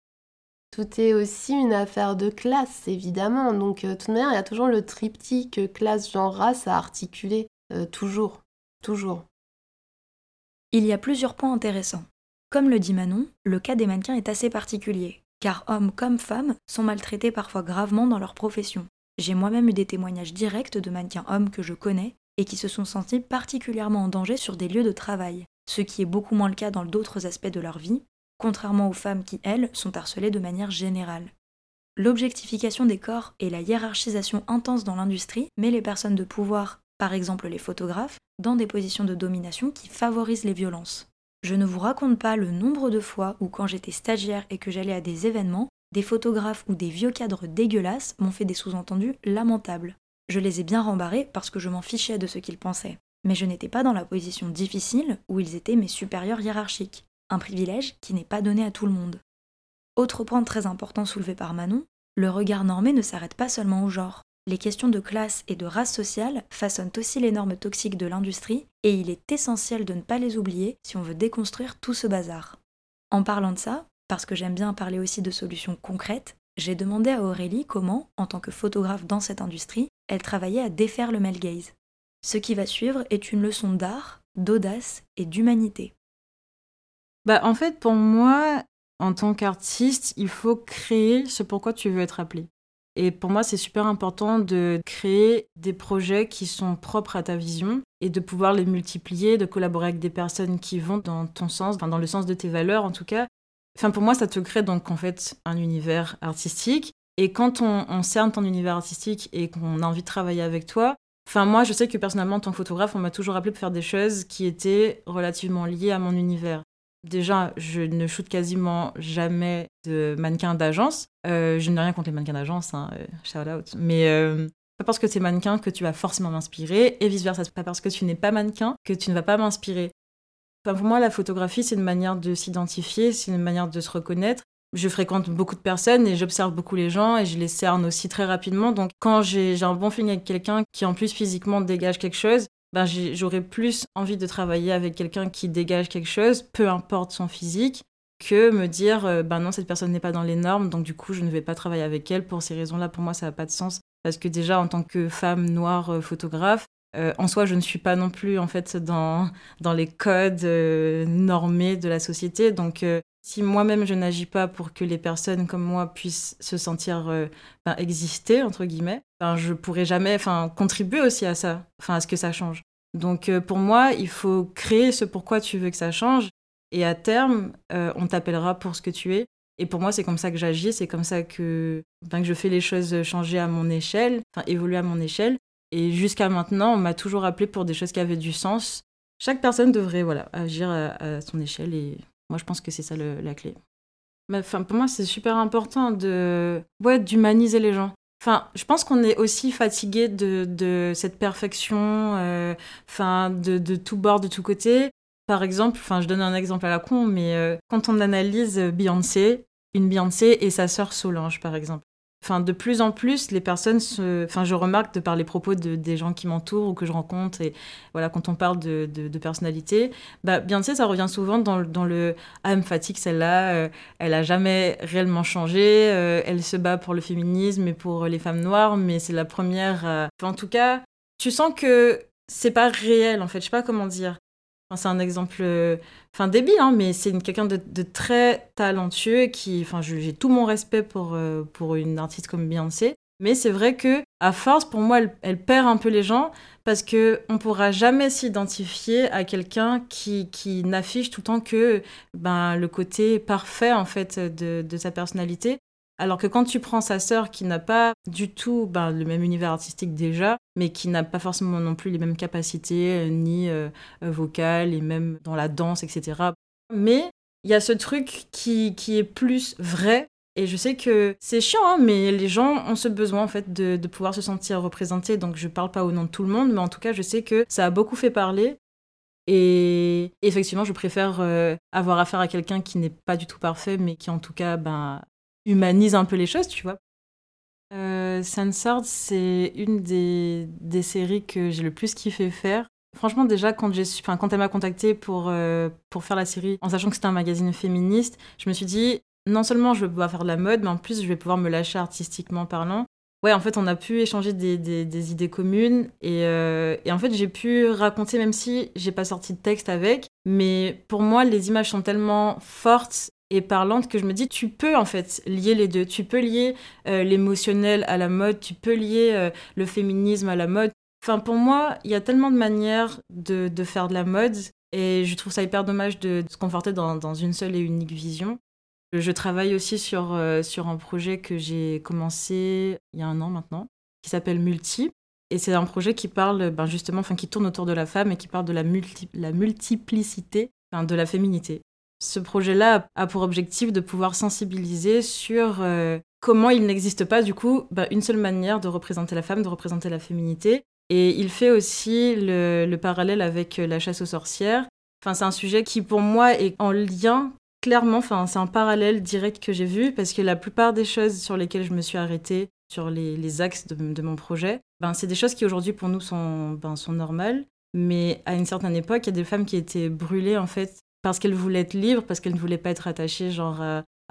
Tout est aussi une affaire de classe, évidemment. Donc, euh, de toute manière, il y a toujours le triptyque classe, genre, race à articuler. Euh, toujours. Toujours. Il y a plusieurs points intéressants. Comme le dit Manon, le cas des mannequins est assez particulier, car hommes comme femmes sont maltraités parfois gravement dans leur profession. J'ai moi-même eu des témoignages directs de mannequins hommes que je connais et qui se sont sentis particulièrement en danger sur des lieux de travail, ce qui est beaucoup moins le cas dans d'autres aspects de leur vie, contrairement aux femmes qui, elles, sont harcelées de manière générale. L'objectification des corps et la hiérarchisation intense dans l'industrie met les personnes de pouvoir par exemple les photographes, dans des positions de domination qui favorisent les violences. Je ne vous raconte pas le nombre de fois où quand j'étais stagiaire et que j'allais à des événements, des photographes ou des vieux cadres dégueulasses m'ont fait des sous-entendus lamentables. Je les ai bien rembarrés parce que je m'en fichais de ce qu'ils pensaient. Mais je n'étais pas dans la position difficile où ils étaient mes supérieurs hiérarchiques, un privilège qui n'est pas donné à tout le monde. Autre point très important soulevé par Manon, le regard normé ne s'arrête pas seulement au genre. Les questions de classe et de race sociale façonnent aussi les normes toxiques de l'industrie et il est essentiel de ne pas les oublier si on veut déconstruire tout ce bazar. En parlant de ça, parce que j'aime bien parler aussi de solutions concrètes, j'ai demandé à Aurélie comment, en tant que photographe dans cette industrie, elle travaillait à défaire le male gaze. Ce qui va suivre est une leçon d'art, d'audace et d'humanité. Bah, en fait, pour moi, en tant qu'artiste, il faut créer ce pourquoi tu veux être appelé. Et pour moi, c'est super important de créer des projets qui sont propres à ta vision et de pouvoir les multiplier, de collaborer avec des personnes qui vont dans ton sens, dans le sens de tes valeurs en tout cas. Enfin, pour moi, ça te crée donc en fait un univers artistique. Et quand on, on cerne ton univers artistique et qu'on a envie de travailler avec toi, enfin moi, je sais que personnellement, en tant que photographe, on m'a toujours appelé pour faire des choses qui étaient relativement liées à mon univers. Déjà, je ne shoote quasiment jamais de mannequins d'agence. Euh, je n'ai rien contre les mannequins d'agence, hein, euh, shout out. Mais euh, pas parce que es mannequin que tu vas forcément m'inspirer, et vice versa. C'est pas parce que tu n'es pas mannequin que tu ne vas pas m'inspirer. Pour moi, la photographie, c'est une manière de s'identifier, c'est une manière de se reconnaître. Je fréquente beaucoup de personnes et j'observe beaucoup les gens et je les cerne aussi très rapidement. Donc, quand j'ai un bon feeling avec quelqu'un qui, en plus, physiquement dégage quelque chose, ben, j'aurais plus envie de travailler avec quelqu'un qui dégage quelque chose, peu importe son physique, que me dire, euh, ben non, cette personne n'est pas dans les normes, donc du coup, je ne vais pas travailler avec elle pour ces raisons-là. Pour moi, ça n'a pas de sens. Parce que déjà, en tant que femme noire euh, photographe, euh, en soi, je ne suis pas non plus en fait dans, dans les codes normés de la société. Donc, si moi-même je n'agis pas pour que les personnes comme moi puissent se sentir ben, exister entre guillemets, ben, je pourrais jamais, contribuer aussi à ça, à ce que ça change. Donc, pour moi, il faut créer ce pourquoi tu veux que ça change et à terme, euh, on t'appellera pour ce que tu es. Et pour moi, c'est comme ça que j'agis, c'est comme ça que, que je fais les choses changer à mon échelle, évoluer à mon échelle. Et jusqu'à maintenant, on m'a toujours appelé pour des choses qui avaient du sens. Chaque personne devrait voilà, agir à, son échelle et moi, je pense que c'est ça la clé. Enfin, pour moi, c'est super important de ouais, d'humaniser les gens. Enfin, je pense qu'on est aussi fatigué de, cette perfection, euh, enfin, de, de tout bord, de tout côté. Par exemple, enfin, je donne un exemple à la con, mais euh, quand on analyse Beyoncé, une Beyoncé et sa sœur Solange, par exemple. Enfin, de plus en plus, les personnes, se... enfin, je remarque de par les propos de, des gens qui m'entourent ou que je rencontre, et voilà, quand on parle de, personnalité, bah, Beyoncé, ça revient souvent dans, le ah, elle me fatigue celle-là, euh, elle a jamais réellement changé, euh, elle se bat pour le féminisme et pour les femmes noires, mais c'est la première. en tout cas, tu sens que c'est pas réel, en fait, je sais pas comment dire c'est un exemple euh, enfin débile, hein, mais c'est quelqu'un de, très talentueux qui, enfin, j'ai tout mon respect pour, euh, pour une artiste comme Beyoncé. Mais c'est vrai que à force, pour moi, elle, perd un peu les gens parce que on pourra jamais s'identifier à quelqu'un qui, qui n'affiche tout le temps que ben, le côté parfait en fait de, de sa personnalité. Alors que quand tu prends sa sœur qui n'a pas du tout ben, le même univers artistique déjà, mais qui n'a pas forcément non plus les mêmes capacités, euh, ni euh, euh, vocales, et même dans la danse, etc. Mais il y a ce truc qui, qui est plus vrai. Et je sais que c'est chiant, hein, mais les gens ont ce besoin en fait de, de pouvoir se sentir représentés. Donc je parle pas au nom de tout le monde, mais en tout cas je sais que ça a beaucoup fait parler. Et effectivement, je préfère avoir affaire à quelqu'un qui n'est pas du tout parfait, mais qui en tout cas ben, humanise un peu les choses, tu vois. Euh, c'est une des, des, séries que j'ai le plus kiffé faire. Franchement, déjà, quand, j'ai, enfin, quand elle m'a contacté pour, euh, pour faire la série, en sachant que c'était un magazine féministe, je me suis dit, non seulement je vais pouvoir faire de la mode, mais en plus, je vais pouvoir me lâcher artistiquement parlant. Ouais, en fait, on a pu échanger des, des, des idées communes et, euh, et, en fait, j'ai pu raconter, même si j'ai pas sorti de texte avec, mais pour moi, les images sont tellement fortes et parlante que je me dis tu peux en fait lier les deux. Tu peux lier euh, l'émotionnel à la mode tu peux lier euh, le féminisme à la mode. Enfin pour moi il y a tellement de manières de, de, faire de la mode et je trouve ça hyper dommage de, se conforter dans, dans, une seule et unique vision. Je travaille aussi sur, euh, sur un projet que j'ai commencé il y a un an maintenant qui s'appelle Multi. Et c'est un projet qui parle ben justement enfin qui tourne autour de la femme et qui parle de la, multi la multiplicité de la féminité ce projet-là a pour objectif de pouvoir sensibiliser sur euh, comment il n'existe pas du coup bah, une seule manière de représenter la femme, de représenter la féminité. Et il fait aussi le, parallèle avec la chasse aux sorcières. Enfin, c'est un sujet qui pour moi est en lien clairement. Enfin, c'est un parallèle direct que j'ai vu parce que la plupart des choses sur lesquelles je me suis arrêtée sur les, axes de, mon projet, ben, c'est des choses qui aujourd'hui pour nous sont, ben, sont normales. Mais à une certaine époque, il y a des femmes qui étaient brûlées en fait parce qu'elles voulaient être libres, parce qu'elles ne voulaient pas être attachées genre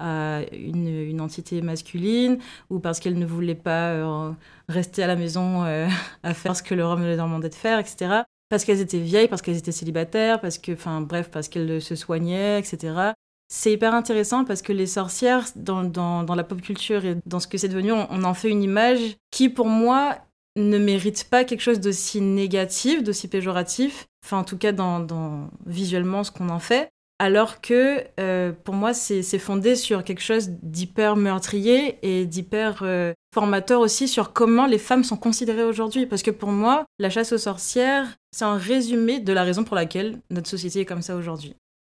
à, une, entité masculine ou parce qu'elles ne voulaient pas euh, rester à la maison euh, à faire ce que leur homme leur demandait de faire, etc. Parce qu'elles étaient vieilles, parce qu'elles étaient célibataires, parce que, enfin bref, parce qu'elles se soignaient, etc. C'est hyper intéressant parce que les sorcières, dans, dans, la pop culture et dans ce que c'est devenu, on, en fait une image qui, pour moi, ne mérite pas quelque chose d'aussi négatif, d'aussi péjoratif, enfin en tout cas dans, visuellement ce qu'on en fait, alors que euh, pour moi c'est fondé sur quelque chose d'hyper meurtrier et d'hyper euh, formateur aussi sur comment les femmes sont considérées aujourd'hui. Parce que pour moi, la chasse aux sorcières, c'est un résumé de la raison pour laquelle notre société est comme ça aujourd'hui.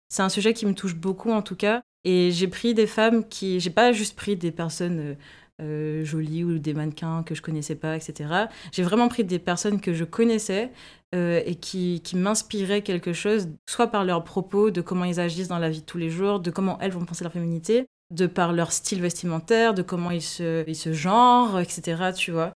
C'est un sujet qui me touche beaucoup en tout cas. Et j'ai pris des femmes qui. J'ai pas juste pris des personnes euh, euh, jolies ou des mannequins que je connaissais pas, etc. J'ai vraiment pris des personnes que je connaissais euh, et qui, qui m'inspiraient quelque chose, soit par leurs propos, de comment ils agissent dans la vie de tous les jours, de comment elles vont penser leur féminité, de par leur style vestimentaire, de comment ils se, ils se genrent, etc. Tu vois.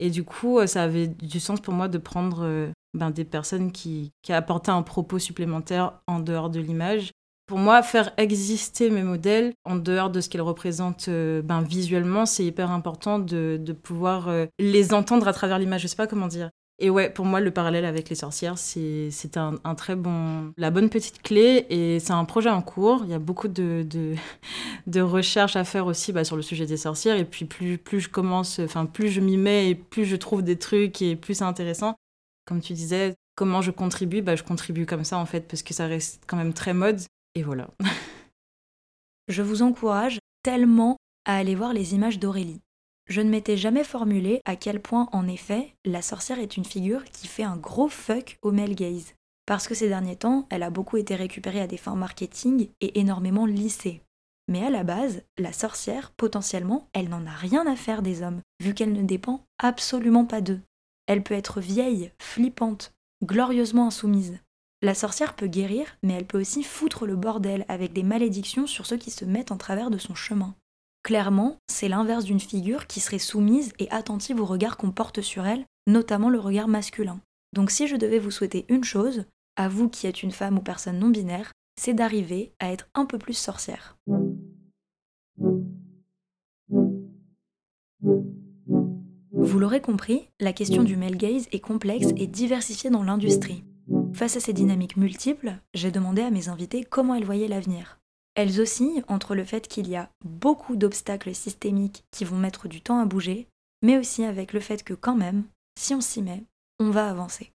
Et du coup, ça avait du sens pour moi de prendre ben, des personnes qui, qui apportaient un propos supplémentaire en dehors de l'image. Pour moi, faire exister mes modèles en dehors de ce qu'ils représentent euh, ben, visuellement, c'est hyper important de, de pouvoir euh, les entendre à travers l'image. Je sais pas comment dire. Et ouais, pour moi, le parallèle avec les sorcières, c'est un, un, très bon, la bonne petite clé. Et c'est un projet en cours. Il y a beaucoup de, de, de recherches à faire aussi bah, sur le sujet des sorcières. Et puis plus, plus je commence, enfin plus je m'y mets et plus je trouve des trucs et plus c'est intéressant comme tu disais, comment je contribue bah, Je contribue comme ça en fait, parce que ça reste quand même très mode. Et voilà. je vous encourage tellement à aller voir les images d'Aurélie. Je ne m'étais jamais formulé à quel point, en effet, la sorcière est une figure qui fait un gros fuck au male gaze. Parce que ces derniers temps, elle a beaucoup été récupérée à des fins marketing et énormément lissée. Mais à la base, la sorcière, potentiellement, elle n'en a rien à faire des hommes, vu qu'elle ne dépend absolument pas d'eux. Elle peut être vieille, flippante, glorieusement insoumise. La sorcière peut guérir, mais elle peut aussi foutre le bordel avec des malédictions sur ceux qui se mettent en travers de son chemin. Clairement, c'est l'inverse d'une figure qui serait soumise et attentive au regard qu'on porte sur elle, notamment le regard masculin. Donc si je devais vous souhaiter une chose, à vous qui êtes une femme ou personne non binaire, c'est d'arriver à être un peu plus sorcière. Vous l'aurez compris, la question du male gaze est complexe et diversifiée dans l'industrie. Face à ces dynamiques multiples, j'ai demandé à mes invités comment elles voyaient l'avenir. Elles oscillent entre le fait qu'il y a beaucoup d'obstacles systémiques qui vont mettre du temps à bouger, mais aussi avec le fait que quand même, si on s'y met, on va avancer.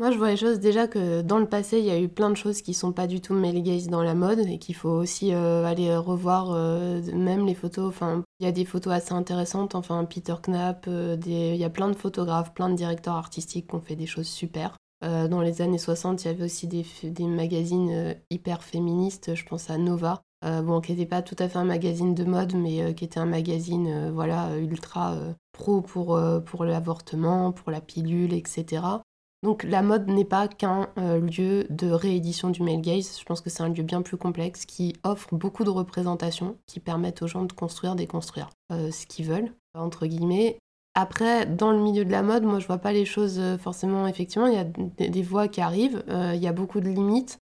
Moi, je vois les choses déjà que dans le passé, il y a eu plein de choses qui sont pas du tout male dans la mode et qu'il faut aussi euh, aller revoir euh, même les photos. Il y a des photos assez intéressantes. Enfin, Peter Knapp, euh, il y a plein de photographes, plein de directeurs artistiques qui ont fait des choses super. Dans les années 60, il y avait aussi des, magazines hyper féministes. Je pense à Nova, bon, qui n'était pas tout à fait un magazine de mode, mais qui était un magazine voilà, ultra pro pour, pour l'avortement, pour la pilule, etc. Donc la mode n'est pas qu'un euh, lieu de réédition du male gaze, je pense que c'est un lieu bien plus complexe qui offre beaucoup de représentations qui permettent aux gens de construire, déconstruire euh, ce qu'ils veulent, entre guillemets. Après, dans le milieu de la mode, moi je vois pas les choses euh, forcément, effectivement, il y a des voix qui arrivent, il y a beaucoup de limites.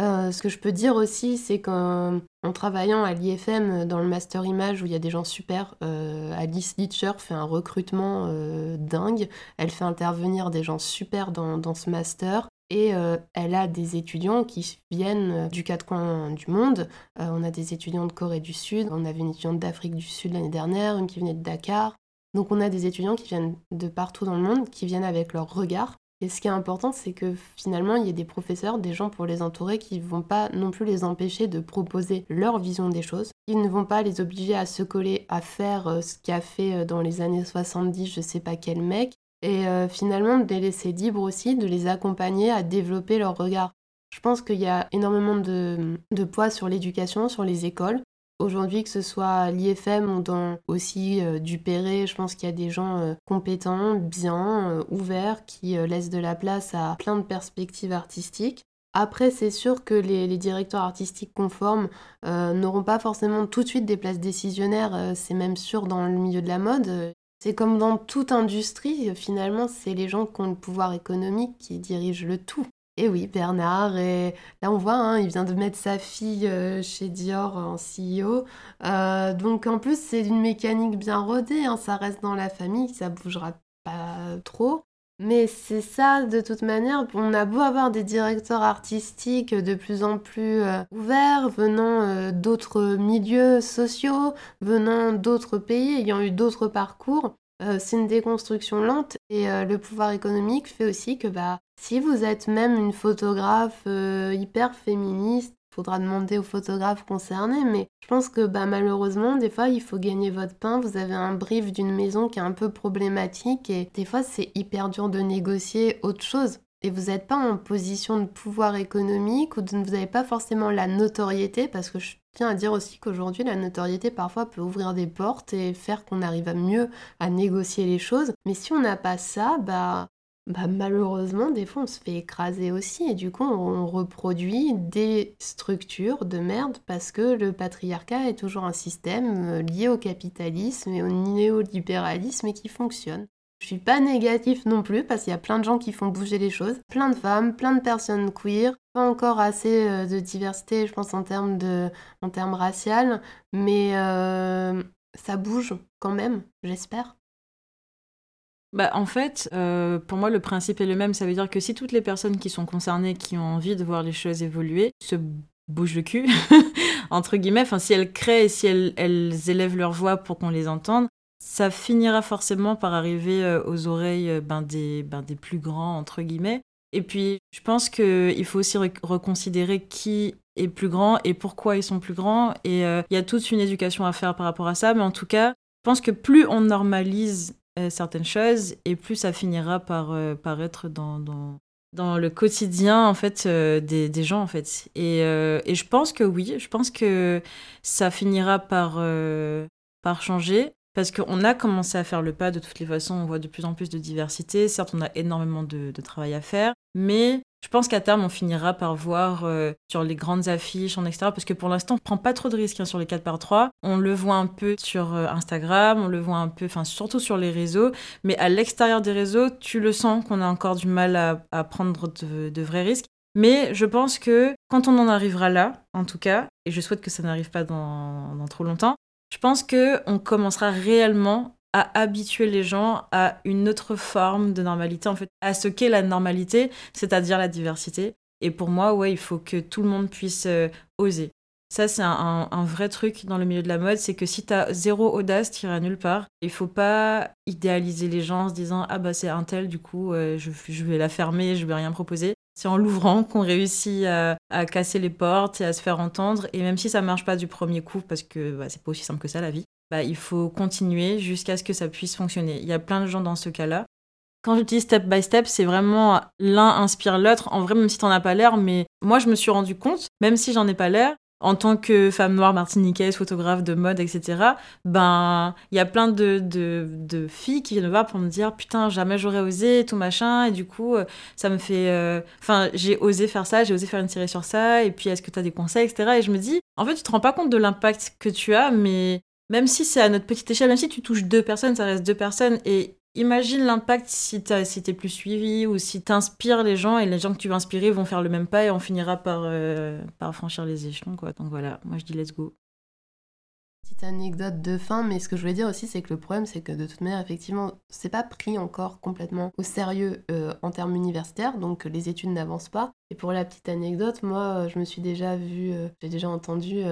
Euh, ce que je peux dire aussi, c'est qu'en travaillant à l'IFM dans le master image où il y a des gens super, euh, Alice Litcher fait un recrutement euh, dingue. Elle fait intervenir des gens super dans, ce master. Et elle a des étudiants qui viennent du quatre coins du monde. on a des étudiants de Corée du Sud, on avait une étudiante d'Afrique du Sud l'année dernière, une qui venait de Dakar. Donc on a des étudiants qui viennent de partout dans le monde, qui viennent avec leur regard et ce qui est important, c'est que finalement, il y a des professeurs, des gens pour les entourer qui ne vont pas non plus les empêcher de proposer leur vision des choses. Ils ne vont pas les obliger à se coller, à faire euh, ce qu'a fait euh, dans les années 70, je sais pas quel mec. Et euh, finalement, de les laisser libres aussi, de les accompagner à développer leur regard. Je pense qu'il y a énormément de poids sur l'éducation, sur les écoles. Aujourd'hui, que ce soit l'IFM ou dans aussi euh, du Perret, je pense qu'il y a des gens euh, compétents, bien, euh, ouverts, qui laissent de la place à plein de perspectives artistiques. Après, c'est sûr que les, directeurs artistiques conformes euh, n'auront pas forcément tout de suite des places décisionnaires, euh, c'est même sûr dans le milieu de la mode. C'est comme dans toute industrie, finalement, c'est les gens qui ont le pouvoir économique qui dirigent le tout. Et oui, Bernard, et là on voit, hein, il vient de mettre sa fille euh, chez Dior en CEO. donc en plus, c'est une mécanique bien rodée, hein, ça reste dans la famille, ça bougera pas trop. Mais c'est ça, de toute manière, on a beau avoir des directeurs artistiques de plus en plus euh, ouverts, venant euh, d'autres milieux sociaux, venant d'autres pays, ayant eu d'autres parcours. Euh, c'est une déconstruction lente et le pouvoir économique fait aussi que bah, si vous êtes même une photographe hyper féministe, faudra demander aux photographes concernés, mais je pense que bah, malheureusement, des fois, il faut gagner votre pain. Vous avez un brief d'une maison qui est un peu problématique et des fois, c'est hyper dur de négocier autre chose. Et vous n'êtes pas en position de pouvoir économique ou vous n'avez pas forcément la notoriété, parce que je tiens à dire aussi qu'aujourd'hui, la notoriété parfois peut ouvrir des portes et faire qu'on arrive à mieux à négocier les choses. Mais si on n'a pas ça, bah bah, malheureusement, des fois, on se fait écraser aussi et du coup, on reproduit des structures de merde parce que le patriarcat est toujours un système euh, lié au capitalisme et au néolibéralisme et qui fonctionne. Je suis pas négatif non plus parce qu'il y a plein de gens qui font bouger les choses, plein de femmes, plein de personnes queer, pas encore assez euh, de diversité, je pense en termes de, en termes racial, mais euh, ça bouge quand même, j'espère. Bah, en fait, euh, pour moi, le principe est le même. Ça veut dire que si toutes les personnes qui sont concernées, qui ont envie de voir les choses évoluer, se bougent le cul, entre guillemets, enfin, si elles créent et si elles, élèvent leur voix pour qu'on les entende, ça finira forcément par arriver euh, aux oreilles euh, ben, des, ben, des plus grands, entre guillemets. Et puis, je pense qu'il faut aussi reconsidérer qui est plus grand et pourquoi ils sont plus grands. Et il y a toute une éducation à faire par rapport à ça. Mais en tout cas, je pense que plus on normalise certaines choses et plus ça finira par, euh, paraître dans, dans, dans, le quotidien en fait euh, des, des, gens en fait. Et, et, je pense que oui je pense que ça finira par, par changer parce qu'on a commencé à faire le pas de toutes les façons. On voit de plus en plus de diversité. Certes on a énormément de travail à faire mais je pense qu'à terme, on finira par voir euh, sur les grandes affiches, en etc. Parce que pour l'instant, on prend pas trop de risques hein, sur les 4 par 3 On le voit un peu sur euh, Instagram, on le voit un peu, enfin, surtout sur les réseaux. Mais à l'extérieur des réseaux, tu le sens qu'on a encore du mal à, prendre de, vrais risques. Mais je pense que quand on en arrivera là, en tout cas, et je souhaite que ça n'arrive pas dans, dans trop longtemps, je pense qu'on commencera réellement à habituer les gens à une autre forme de normalité, en fait, à ce qu'est la normalité, c'est-à-dire la diversité. Et pour moi, ouais, il faut que tout le monde puisse euh, oser. Ça, c'est un, vrai truc dans le milieu de la mode, c'est que si tu as zéro audace, tu iras nulle part. Il faut pas idéaliser les gens en se disant Ah bah c'est un tel, du coup, euh, je, je, vais la fermer, je vais rien proposer. C'est en l'ouvrant qu'on réussit à, casser les portes et à se faire entendre. Et même si ça marche pas du premier coup, parce que bah, c'est pas aussi simple que ça la vie, bah, il faut continuer jusqu'à ce que ça puisse fonctionner. Il y a plein de gens dans ce cas-là. Quand je dis step by step, c'est vraiment l'un inspire l'autre. En vrai, même si t'en as pas l'air, mais moi, je me suis rendu compte, même si j'en ai pas l'air, en tant que femme noire martiniquaise, photographe de mode, etc., ben, il y a plein de, de, filles qui viennent me voir pour me dire Putain, jamais j'aurais osé, tout machin. Et du coup, euh, ça me fait. Euh, enfin, j'ai osé faire ça, j'ai osé faire une série sur ça. Et puis, est-ce que tu as des conseils, etc. Et je me dis En fait, tu te rends pas compte de l'impact que tu as, mais même si c'est à notre petite échelle, même si tu touches deux personnes, ça reste deux personnes. Et imagine l'impact si tu si plus suivi ou si tu inspires les gens et les gens que tu veux inspirer vont faire le même pas et on finira par, euh, franchir les échelons. Donc voilà, moi je dis let's go. Petite anecdote de fin, mais ce que je voulais dire aussi, c'est que le problème, c'est que de toute manière, effectivement, c'est pas pris encore complètement au sérieux euh, en termes universitaires, donc les études n'avancent pas. Et pour la petite anecdote, moi, je me suis déjà vue, euh, j'ai déjà entendu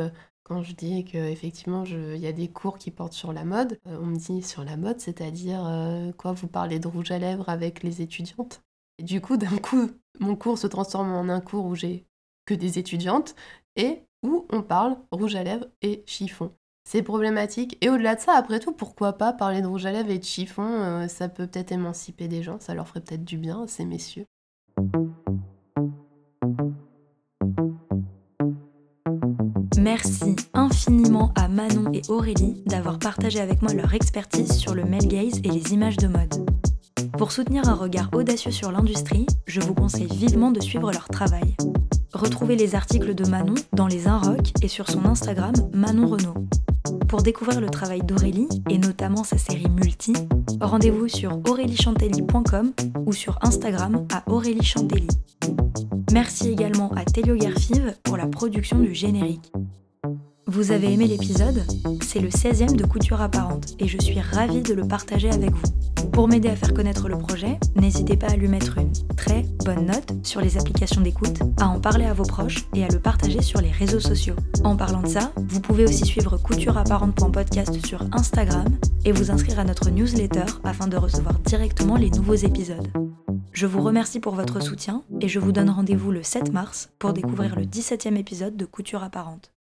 quand je dis qu'effectivement, il y a des cours qui portent sur la mode, euh, on me dit sur la mode, c'est-à-dire euh, quoi, vous parlez de rouge à lèvres avec les étudiantes? Et du coup, d'un coup, mon cours se transforme en un cours où j'ai que des étudiantes et où on parle rouge à lèvres et chiffon. C'est problématique. Et au-delà de ça, après tout, pourquoi pas parler de rouge à lèvres et de chiffon? Euh, Ça peut peut-être émanciper des gens, ça leur ferait peut-être du bien, ces messieurs. Merci infiniment à Manon et Aurélie d'avoir partagé avec moi leur expertise sur le male gaze et les images de mode. Pour soutenir un regard audacieux sur l'industrie, je vous conseille vivement de suivre leur travail. Retrouvez les articles de Manon dans les Inrocks et sur son Instagram Manon Renault. Pour découvrir le travail d'Aurélie, et notamment sa série Multi, rendez-vous sur aureliechantelli.com ou sur Instagram à Aurélie Merci également à Telio Garfive pour la production du générique. Vous avez aimé l'épisode? C'est le 16e de Couture Apparente et je suis ravie de le partager avec vous. Pour m'aider à faire connaître le projet, n'hésitez pas à lui mettre une très bonne note sur les applications d'écoute, à en parler à vos proches et à le partager sur les réseaux sociaux. En parlant de ça, vous pouvez aussi suivre coutureapparente.podcast sur Instagram et vous inscrire à notre newsletter afin de recevoir directement les nouveaux épisodes. Je vous remercie pour votre soutien et je vous donne rendez-vous le 7 mars pour découvrir le 17e épisode de Couture Apparente.